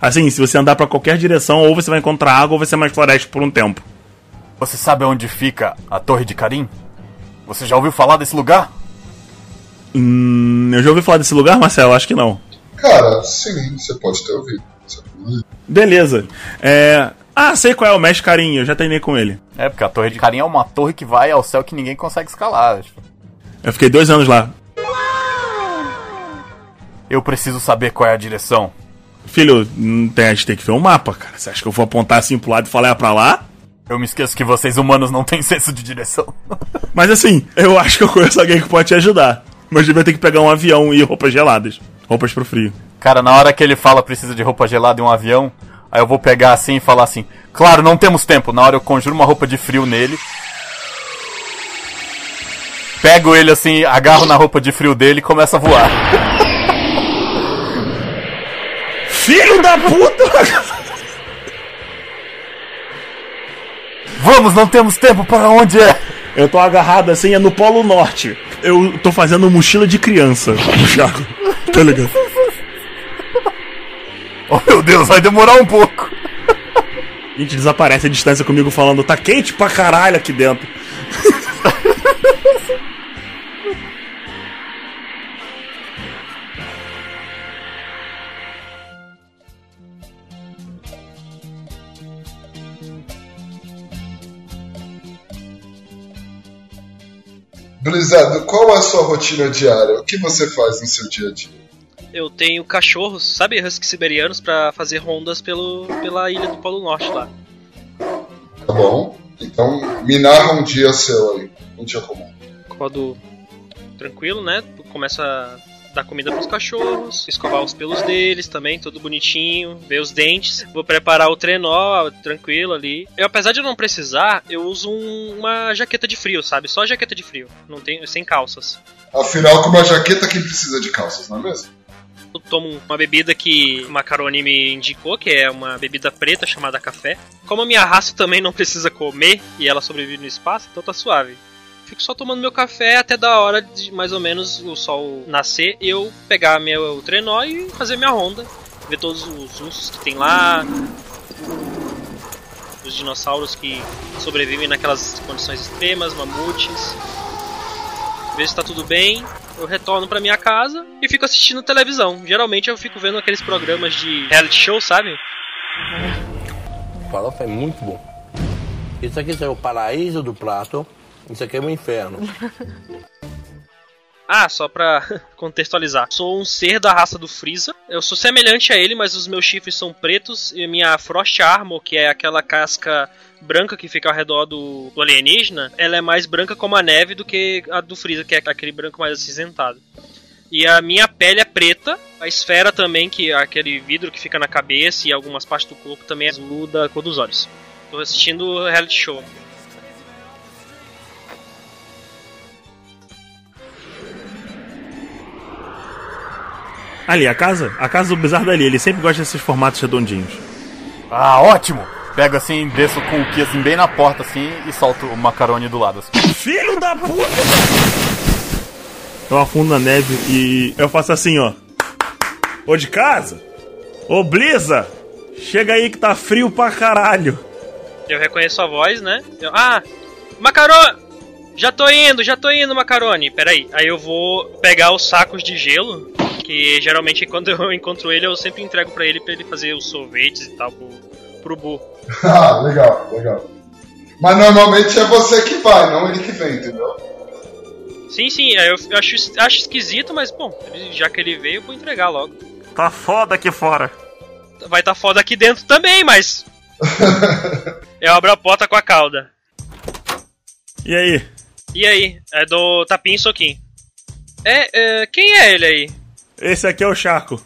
Assim, se você andar para qualquer direção, ou você vai encontrar água ou vai ser mais floresta por um tempo. Você sabe onde fica a Torre de Karim? Você já ouviu falar desse lugar? Hum, eu já ouvi falar desse lugar, Marcelo? Acho que não. Cara, sim, você pode ter ouvido. Beleza. É... Ah, sei qual é o Mestre Carinho, eu já treinei com ele. É, porque a Torre de Karim é uma torre que vai ao céu que ninguém consegue escalar. Tipo. Eu fiquei dois anos lá. Eu preciso saber qual é a direção. Filho, tem, a gente tem que ver um mapa, cara. Você acha que eu vou apontar assim pro lado e falar é pra lá? Eu me esqueço que vocês humanos não têm [LAUGHS] senso de direção. Mas assim, eu acho que eu conheço alguém que pode te ajudar. Mas devia ter que pegar um avião e roupas geladas. Roupas pro frio. Cara, na hora que ele fala precisa de roupa gelada e um avião, aí eu vou pegar assim e falar assim: Claro, não temos tempo. Na hora eu conjuro uma roupa de frio nele. Pego ele assim, agarro na roupa de frio dele e começo a voar. Filho da puta! Vamos, não temos tempo para onde é? Eu tô agarrado assim, é no Polo Norte. Eu tô fazendo mochila de criança, Thiago. Tá ligado? Oh meu Deus, vai demorar um pouco. A gente desaparece a distância comigo falando, tá quente pra caralho aqui dentro. [LAUGHS] Blizzard, qual é a sua rotina diária? O que você faz no seu dia a dia? Eu tenho cachorros, sabe, husky siberianos, pra fazer rondas pelo, pela ilha do Polo Norte lá. Tá bom. Então, me narra um dia seu aí. Um dia comum. Quando tranquilo, né? Começa a dar comida pros cachorros, escovar os pelos deles também, tudo bonitinho, ver os dentes. Vou preparar o trenó, tranquilo ali. Eu, apesar de eu não precisar, eu uso um- uma jaqueta de frio, sabe? Só jaqueta de frio, não tenho sem calças. Afinal, com uma jaqueta, quem precisa de calças, não é mesmo? Eu tomo uma bebida que o Macaroni me indicou, que é uma bebida preta chamada café. Como a minha raça também não precisa comer e ela sobrevive no espaço, então tá suave. Fico só tomando meu café até da hora de mais ou menos o sol nascer eu pegar meu trenó e fazer minha ronda. Ver todos os ursos que tem lá, os dinossauros que sobrevivem naquelas condições extremas, mamutes. Ver se tá tudo bem, eu retorno pra minha casa e fico assistindo televisão. Geralmente eu fico vendo aqueles programas de reality show, sabe? Farofa é muito bom. Isso aqui é o paraíso do prato, isso aqui é o inferno. [LAUGHS] Ah, só pra [LAUGHS] contextualizar. Sou um ser da raça do Freeza. Eu sou semelhante a ele, mas os meus chifres são pretos e minha Frost Armor, que é aquela casca branca que fica ao redor do, do alienígena, ela é mais branca como a neve do que a do Freeza, que é aquele branco mais acinzentado. E a minha pele é preta, a esfera também, que é aquele vidro que fica na cabeça e algumas partes do corpo também é azul da cor dos olhos. Tô assistindo o reality show. Ali, a casa? A casa do Bizarro dali, ele sempre gosta desses formatos redondinhos. Ah, ótimo! Pego assim, desço com o Ki assim bem na porta assim e solto o macarone do lado assim. Filho da puta! Eu afundo na neve e eu faço assim, ó. Ô de casa? Ô Bliza! Chega aí que tá frio pra caralho. Eu reconheço a voz, né? Eu, ah, Macarone! Já tô indo, já tô indo, Macarone. Peraí, aí eu vou pegar os sacos de gelo, que geralmente quando eu encontro ele eu sempre entrego pra ele pra ele fazer os sorvetes e tal pro, pro Bu. [LAUGHS] ah, legal, legal. Mas normalmente é você que vai, não ele que vem, entendeu? Sim, sim, eu acho, acho esquisito, mas bom, já que ele veio, eu vou entregar logo. Tá foda aqui fora. Vai tá foda aqui dentro também, mas [LAUGHS] Eu abro a porta com a cauda. E aí? E aí? É do tapinha e soquinho. É, é, quem é ele aí? Esse aqui é o Chaco.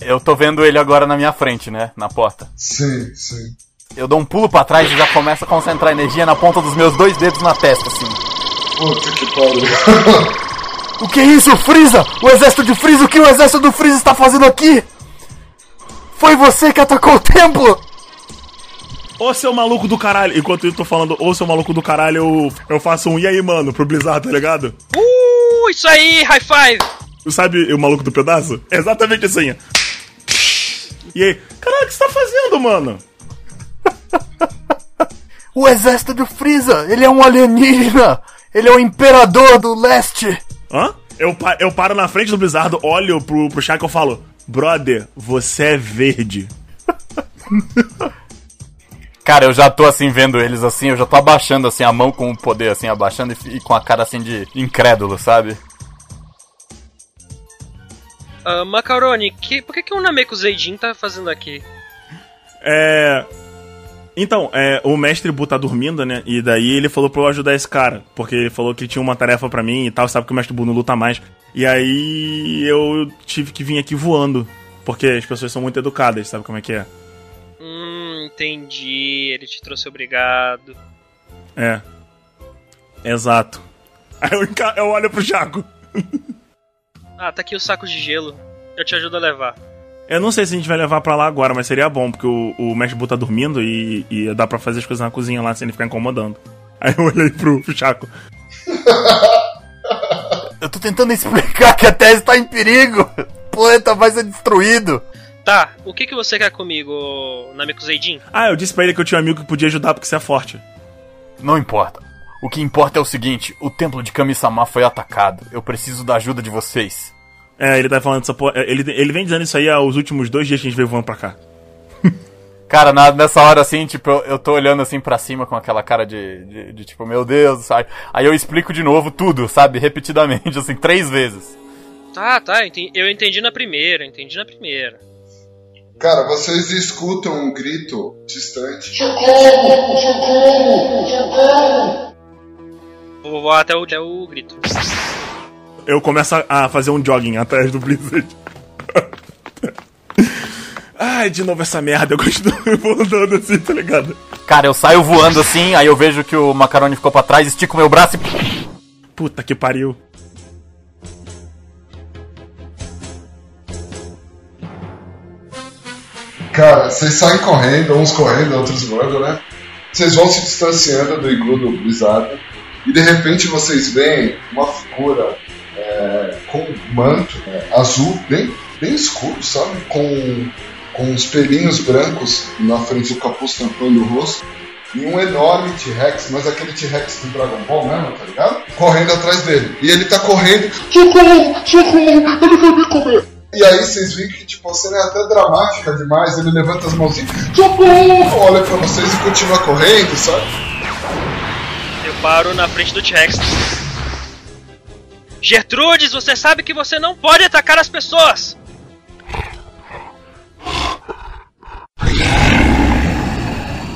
Eu tô vendo ele agora na minha frente, né? Na porta. Sim, sim. Eu dou um pulo pra trás e já começo a concentrar energia na ponta dos meus dois dedos na testa, assim. Puta que pariu. O que é isso, Freeza? O exército de Freeza, o que o exército do Freeza está fazendo aqui? Foi você que atacou o templo? Ô seu maluco do caralho. Enquanto eu tô falando, ô seu maluco do caralho, eu, eu faço um e aí, mano, pro Blizzard, tá ligado? Uh, isso aí, high five! Sabe o maluco do pedaço? É exatamente assim. ó. E aí, caralho, o que você tá fazendo, mano? O exército do Freeza, ele é um alienígena! Ele é o imperador do leste! Hã? Eu, pa- eu paro na frente do Blizzard, olho pro, pro Shaq e eu falo: Brother, você é verde. [LAUGHS] Cara, eu já tô assim vendo eles assim, eu já tô abaixando assim a mão com o poder assim, abaixando e, e com a cara assim de incrédulo, sabe? Ah, Macaroni, que, por que, que o Nameku Zeidin tá fazendo aqui? É. Então, é, o mestre Bu tá dormindo, né? E daí ele falou pra eu ajudar esse cara. Porque ele falou que tinha uma tarefa pra mim e tal. Sabe que o mestre Bu não luta mais. E aí eu tive que vir aqui voando. Porque as pessoas são muito educadas, sabe como é que é? Hum, entendi. Ele te trouxe obrigado. É. Exato. [LAUGHS] Aí eu, eu olho pro Jaco. [LAUGHS] Ah, tá aqui o saco de gelo. Eu te ajudo a levar. Eu não sei se a gente vai levar pra lá agora, mas seria bom, porque o, o mestre Bu tá dormindo e, e dá pra fazer as coisas na cozinha lá sem ele ficar incomodando. [LAUGHS] Aí eu olhei pro, pro Chaco. [LAUGHS] Eu tô tentando explicar que a Terra está em perigo! O planeta vai ser destruído! Tá, o que, que você quer comigo, Nameku Zeidin? Ah, eu disse pra ele que eu tinha um amigo que podia ajudar porque você é forte. Não importa. O que importa é o seguinte: o templo de Kami-sama foi atacado. Eu preciso da ajuda de vocês. É, ele tá falando essa porra. Ele, ele vem dizendo isso aí há os últimos dois dias que a gente veio voando pra cá. [LAUGHS] Cara, na- nessa hora assim, tipo, eu, eu tô olhando assim pra cima com aquela cara de, de, de, tipo, meu Deus, sabe? Aí eu explico de novo tudo, sabe? Repetidamente, [LAUGHS] assim, três vezes. Tá, tá, enten- eu entendi na primeira, entendi na primeira. Cara, vocês escutam um grito distante. Vou voar até o, até o grito. Eu começo a- a fazer um jogging atrás do Blizzard. [LAUGHS] Ai, de novo essa merda, eu continuo [LAUGHS] andando assim, tá ligado? Cara, eu saio voando assim, aí eu vejo que o macarone ficou pra trás, estico meu braço e. Puta que pariu. Cara, vocês saem correndo, uns correndo, outros voando, né? Vocês vão se distanciando do iglu do Blizzard e de repente vocês veem uma figura é, com manto azul, bem, bem escuro, sabe? Com, com uns pelinhos brancos na frente do capuz tampando o rosto. E um enorme T-Rex, mas aquele T-Rex do Dragon Ball mesmo, tá ligado? Correndo atrás dele. E ele tá correndo. Socorro! Socorro! Ele vai me comer! E aí vocês veem que tipo, a cena é até dramática demais. Ele levanta as mãozinhas. Socorro! Olha pra vocês e continua correndo, sabe? Eu paro na frente do T-Rex. Gertrudes, você sabe que você não pode atacar as pessoas!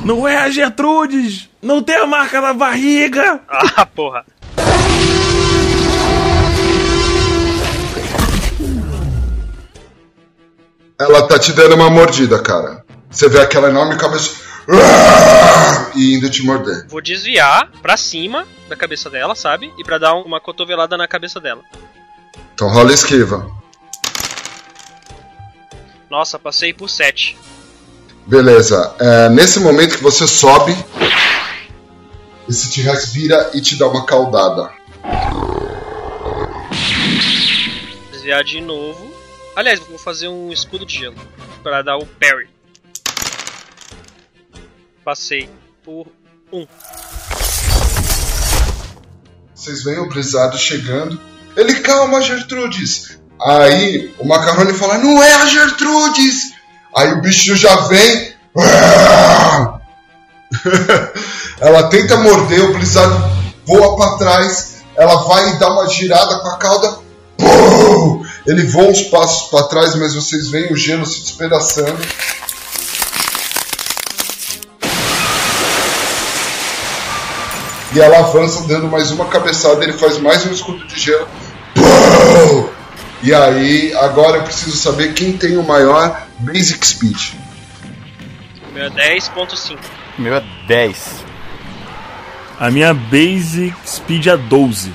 Não é a Gertrudes! Não tem a marca na barriga! Ah, porra. Ela tá te dando uma mordida, cara. Você vê aquela enorme cabeça. E indo te morder. Vou desviar pra cima da cabeça dela, sabe? E pra dar um- uma cotovelada na cabeça dela. Então rola esquiva. Nossa, passei por 7. Beleza. É, nesse momento que você sobe, esse T-Rex vira e te dá uma caudada. Desviar de novo. Aliás, vou fazer um escudo de gelo pra dar o parry. Passei por um. Vocês veem o Blizzard chegando. Ele, calma, Gertrudes. Aí o Macarrone fala, não é a Gertrudes. Aí o bicho já vem. [LAUGHS] ela tenta morder, o Blizzard voa pra trás. Ela vai e dá uma girada com a cauda. Ele voa uns passos pra trás, mas vocês veem o gelo se despedaçando. E ela avança dando mais uma cabeçada, ele faz mais um escudo de gelo. Pum! E aí, agora eu preciso saber quem tem o maior Basic Speed. O meu é 10.5. O meu é 10. A minha Basic Speed é 12.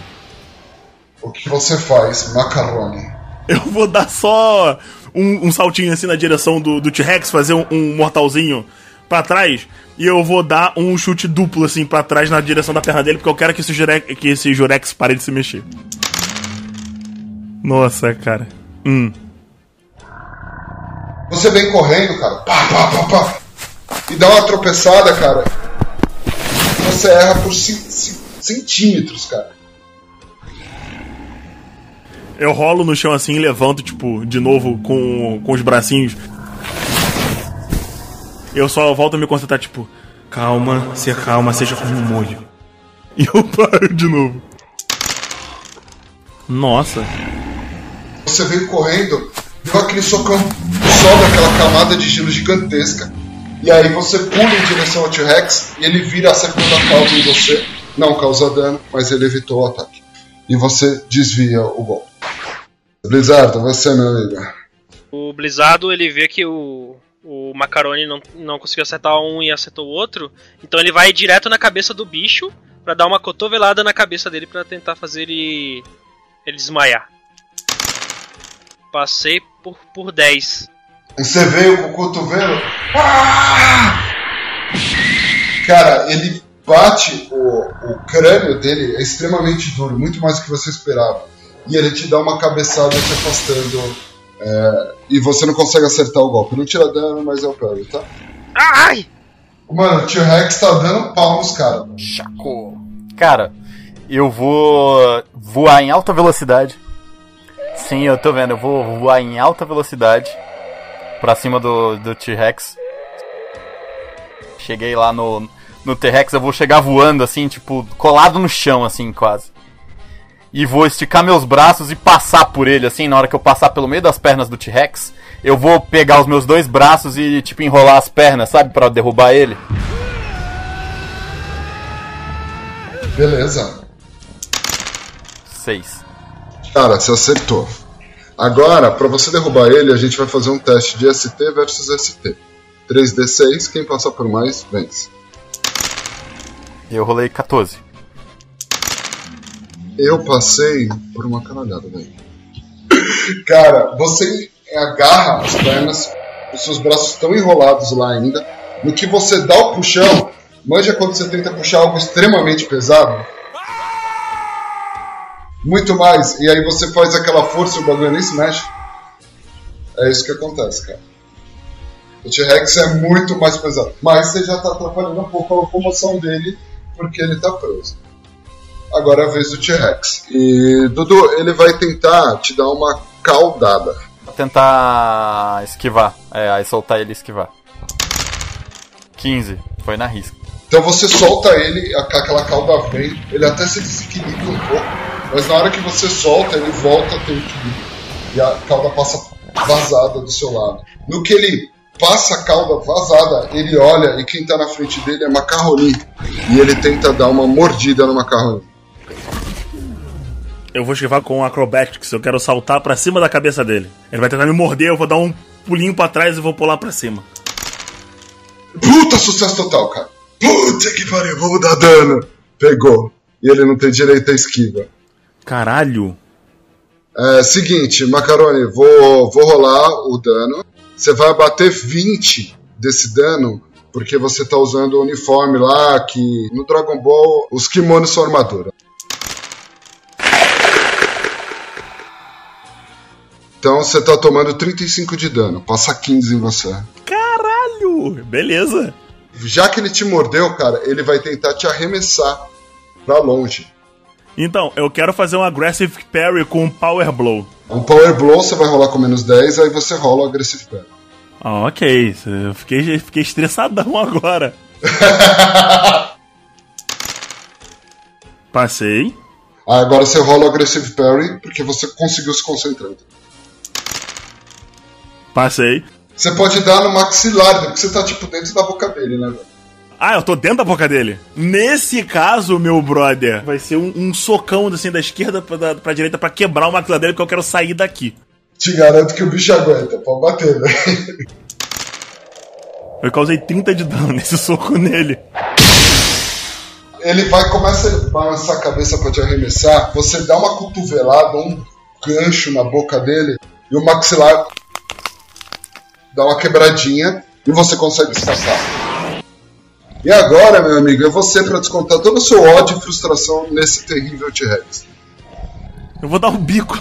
O que você faz, Macaroni? Eu vou dar só um, um saltinho assim na direção do, do T-Rex, fazer um, um mortalzinho pra trás. E eu vou dar um chute duplo assim pra trás na direção da perna dele, porque eu quero que esse, Jurex, que esse Jurex pare de se mexer. Nossa, cara. Hum. Você vem correndo, cara, pá, pá, pá, pá, e dá uma tropeçada, cara. Você erra por centímetros, cara. Eu rolo no chão assim e levanto, tipo, de novo com, com os bracinhos. Eu só volto a me concentrar, tipo, calma, se calma, seja como um molho. [LAUGHS] E eu paro de novo. Nossa. Você vem correndo, deu aquele socão, sobe aquela camada de gelo gigantesca. E aí você pula em direção ao T-Rex e ele vira a segunda causa em você. Não causa dano, mas ele evitou o ataque. E você desvia o golpe. Blizzard, você, meu amigo. O Blizzado, ele vê que o, o Macaroni não, não conseguiu acertar um e acertou o outro, então ele vai direto na cabeça do bicho pra dar uma cotovelada na cabeça dele pra tentar fazer ele, ele desmaiar. Passei por, por 10. Você veio com o cotovelo. Ah! Cara, ele bate o, o crânio dele, é extremamente duro, muito mais do que você esperava. E ele te dá uma cabeçada te afastando. É, e você não consegue acertar o golpe. Não tira dano, mas eu pego, tá? Ai! Mano, o T-Rex tá dando pau nos caras. Chaco. Cara, eu vou voar em alta velocidade. Sim, eu tô vendo, eu vou voar em alta velocidade pra cima do, do T-Rex. Cheguei lá no, no T-Rex, eu vou chegar voando assim, tipo, colado no chão, assim, quase. E vou esticar meus braços e passar por ele, assim, na hora que eu passar pelo meio das pernas do T-Rex, eu vou pegar os meus dois braços e, tipo, enrolar as pernas, sabe, Pra derrubar ele. Beleza. Seis. Cara, você acertou. Agora, pra você derrubar ele, a gente vai fazer um teste de ST versus ST. 3D6, quem passar por mais, vence. Eu rolei 14. Eu passei por uma canalhada, velho. Cara, você agarra as pernas, os seus braços estão enrolados lá ainda. No que você dá o puxão, manja quando você tenta puxar algo extremamente pesado? Muito mais, e aí você faz aquela força e o bagulho nem se mexe. É isso que acontece, cara. O T-Rex é muito mais pesado. Mas você já tá atrapalhando um pouco a locomoção dele, porque ele tá preso. Agora é a vez do T-Rex. E Dudu, ele vai tentar te dar uma caudada. Vou tentar esquivar. É, aí soltar ele e esquivar. 15. Foi na risca. Então você solta ele, aquela cauda vem, ele até se desequilibra um pouco, mas na hora que você solta, ele volta a ter equilíbrio. E a cauda passa vazada do seu lado. No que ele passa a cauda vazada, ele olha e quem tá na frente dele é Macaroni. E ele tenta dar uma mordida no Macaroni. Eu vou esquivar com acrobatics, eu quero saltar pra cima da cabeça dele. Ele vai tentar me morder, eu vou dar um pulinho pra trás e vou pular pra cima. Puta sucesso total, cara. Puta que pariu, vamos dar dano. Pegou. E ele não tem direito à esquiva. Caralho. É, seguinte, Macaroni, vou, vou rolar o dano. Você vai bater 20 desse dano, porque você tá usando o uniforme lá, que no Dragon Ball os kimonos são armadura. Então você tá tomando 35 de dano, passa 15 em você. Caralho. Beleza. Já que ele te mordeu, cara, ele vai tentar te arremessar pra longe. Então, eu quero fazer um aggressive parry com um power blow. Um Power Blow você vai rolar com menos 10, aí você rola o Aggressive Parry. Ah, ok. Eu fiquei, fiquei estressadão [LAUGHS] agora. [LAUGHS] Passei. Ah, agora você rola o Aggressive Parry, porque você conseguiu se concentrar. Passei. Você pode dar no maxilar, né? porque você tá tipo dentro da boca dele, né, velho? Ah, eu tô dentro da boca dele. Nesse caso, meu brother, vai ser um, um socão assim da esquerda pra, da, pra direita pra quebrar o maxilar dele, porque eu quero sair daqui. Te garanto que o bicho aguenta, pode bater, né? Eu causei 30 de dano [LAUGHS] nesse soco nele. Ele vai, começa a balançar a cabeça pra te arremessar, você dá uma cotovelada, um gancho na boca dele, e o maxilar dá uma quebradinha e você consegue escapar. E agora, meu amigo, é você pra descontar todo o seu ódio e frustração nesse terrível T-Rex. Eu vou dar um bico.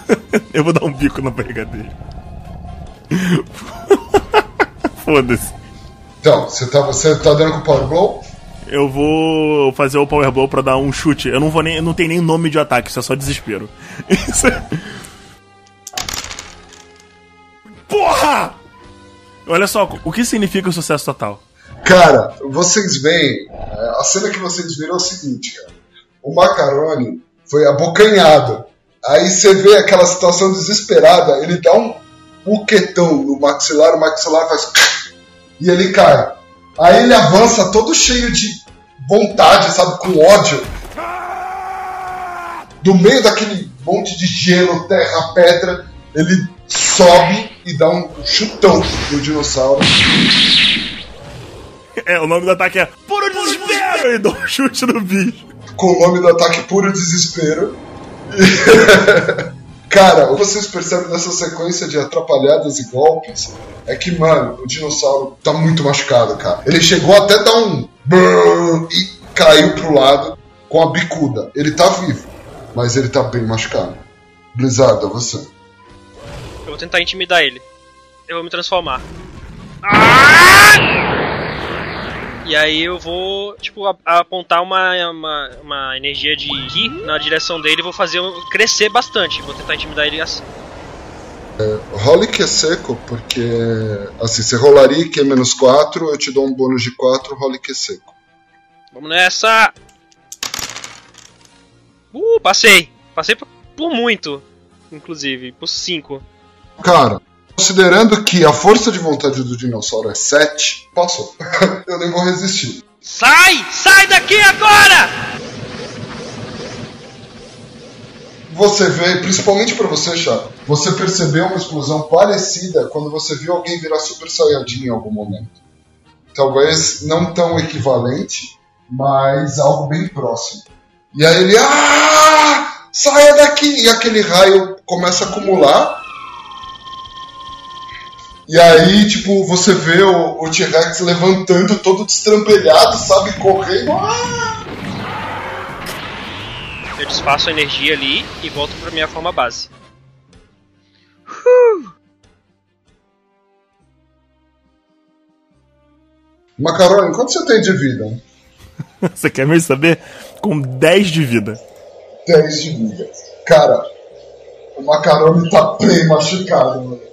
[LAUGHS] eu vou dar um bico na barriga dele. [LAUGHS] Foda-se. Então, você tá, você tá dando com o Power Blow? Eu vou fazer o Power Blow pra dar um chute. Eu não vou nem. Não tem nem nome de ataque, isso é só desespero. [LAUGHS] Isso é... Porra! Olha só, o que significa o sucesso total? Cara, vocês veem. A cena que vocês viram é o seguinte, cara. O Macaroni foi abocanhado. Aí você vê aquela situação desesperada, ele dá um buquetão no maxilar, o maxilar faz. [LAUGHS] E ele cai. Aí ele avança todo cheio de vontade, sabe, com ódio. Do meio daquele monte de gelo, terra, pedra, ele sobe e dá um chutão no dinossauro. É, o nome do ataque é Puro Desespero! E dou um chute no bicho. Com o nome do ataque Puro Desespero. [LAUGHS] Cara, o que vocês percebem nessa sequência de atrapalhadas e golpes é que, mano, o dinossauro tá muito machucado, cara. Ele chegou até dar um e caiu pro lado com a bicuda. Ele tá vivo, mas ele tá bem machucado. Blizzard, é você. Vou tentar intimidar ele. Eu vou me transformar. Ah! E aí eu vou, tipo, a- apontar uma, uma, uma energia de Ki na direção dele e vou fazer um- crescer bastante. Vou tentar intimidar ele assim. Role que é seco, porque assim, você rolaria que é menos 4, eu te dou um bônus de 4, role que é seco. Vamos nessa! Uh, passei! Passei por, por muito, inclusive, por 5. Cara, considerando que a força de vontade do dinossauro é 7, passou. [LAUGHS] eu nem vou resistir. Sai! Sai daqui agora! Você vê, principalmente pra você, Chá, você percebeu uma explosão parecida quando você viu alguém virar Super Saiyajin em algum momento. Talvez não tão equivalente, mas algo bem próximo. E aí ele, ah! Saia daqui! E aquele raio começa a acumular. E aí, tipo, você vê o, o T-Rex levantando todo destrampelhado, sabe, correndo. Ah! Eu desfaço a energia ali e volto pra minha forma base. Macaroni, quanto você tem de vida? [LAUGHS] Você quer mesmo saber? Com 10 de vida. 10 de vida. Cara, o Macaroni tá bem machucado, mano.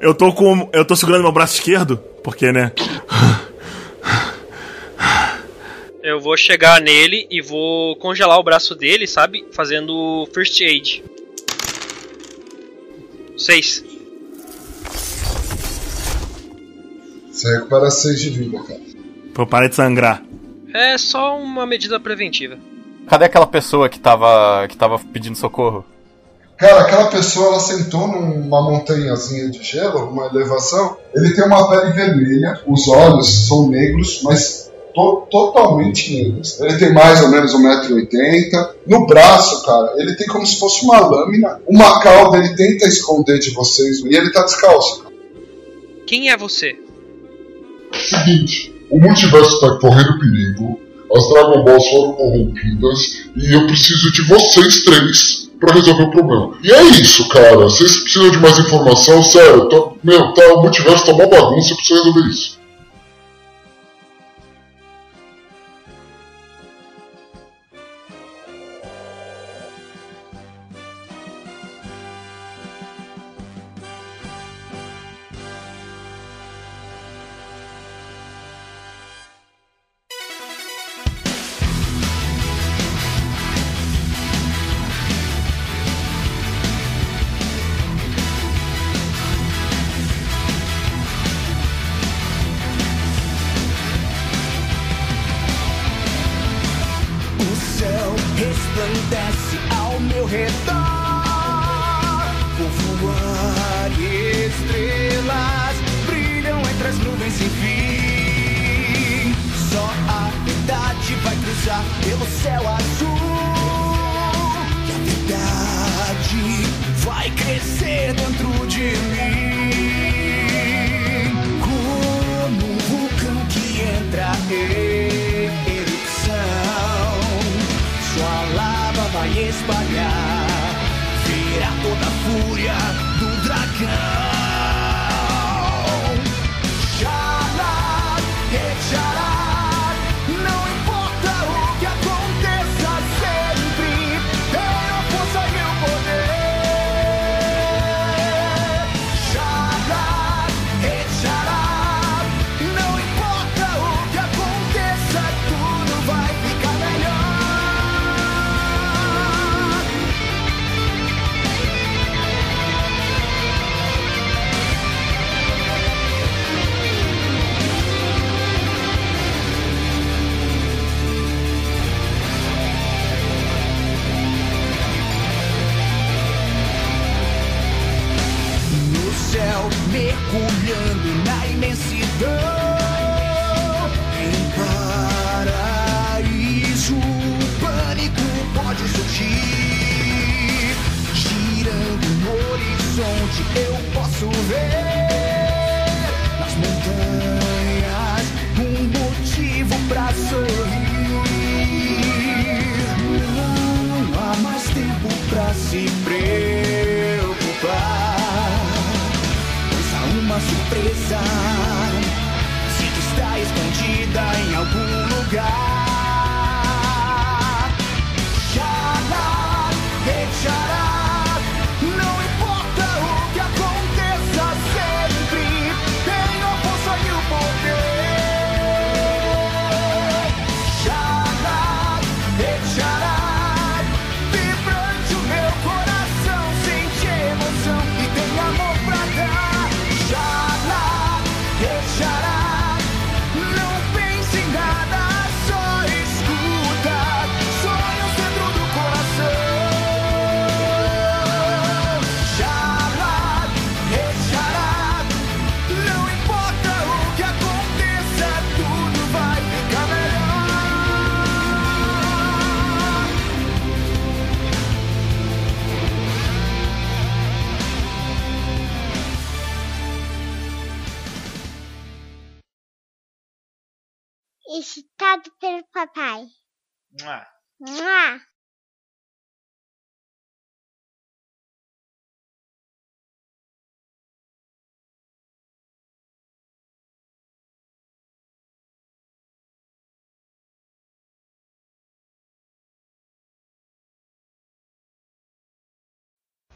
Eu tô com. Eu tô segurando meu braço esquerdo, porque, né? Eu vou chegar nele e vou congelar o braço dele, sabe? Fazendo first aid. 6. Você recupera 6 de vida, cara. Pra eu parar de sangrar. É só uma medida preventiva. Cadê aquela pessoa que tava, que tava pedindo socorro? Cara, aquela pessoa ela sentou numa montanhazinha de gelo, uma elevação. Ele tem uma pele vermelha, os olhos são negros, mas to- totalmente negros. Ele tem mais ou menos 1,80m. No braço, cara, ele tem como se fosse uma lâmina. Uma cauda, ele tenta esconder de vocês e ele tá descalço. cara. Quem é você? Seguinte, o multiverso tá correndo perigo, as Dragon Balls foram corrompidas e eu preciso de vocês três pra resolver o problema. E é isso, cara. Vocês precisam de mais informação? Sério, tá, meu, tá, o multiverso tá uma bagunça, eu preciso resolver isso.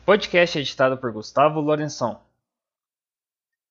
Podcast editado por Gustavo Lourençon.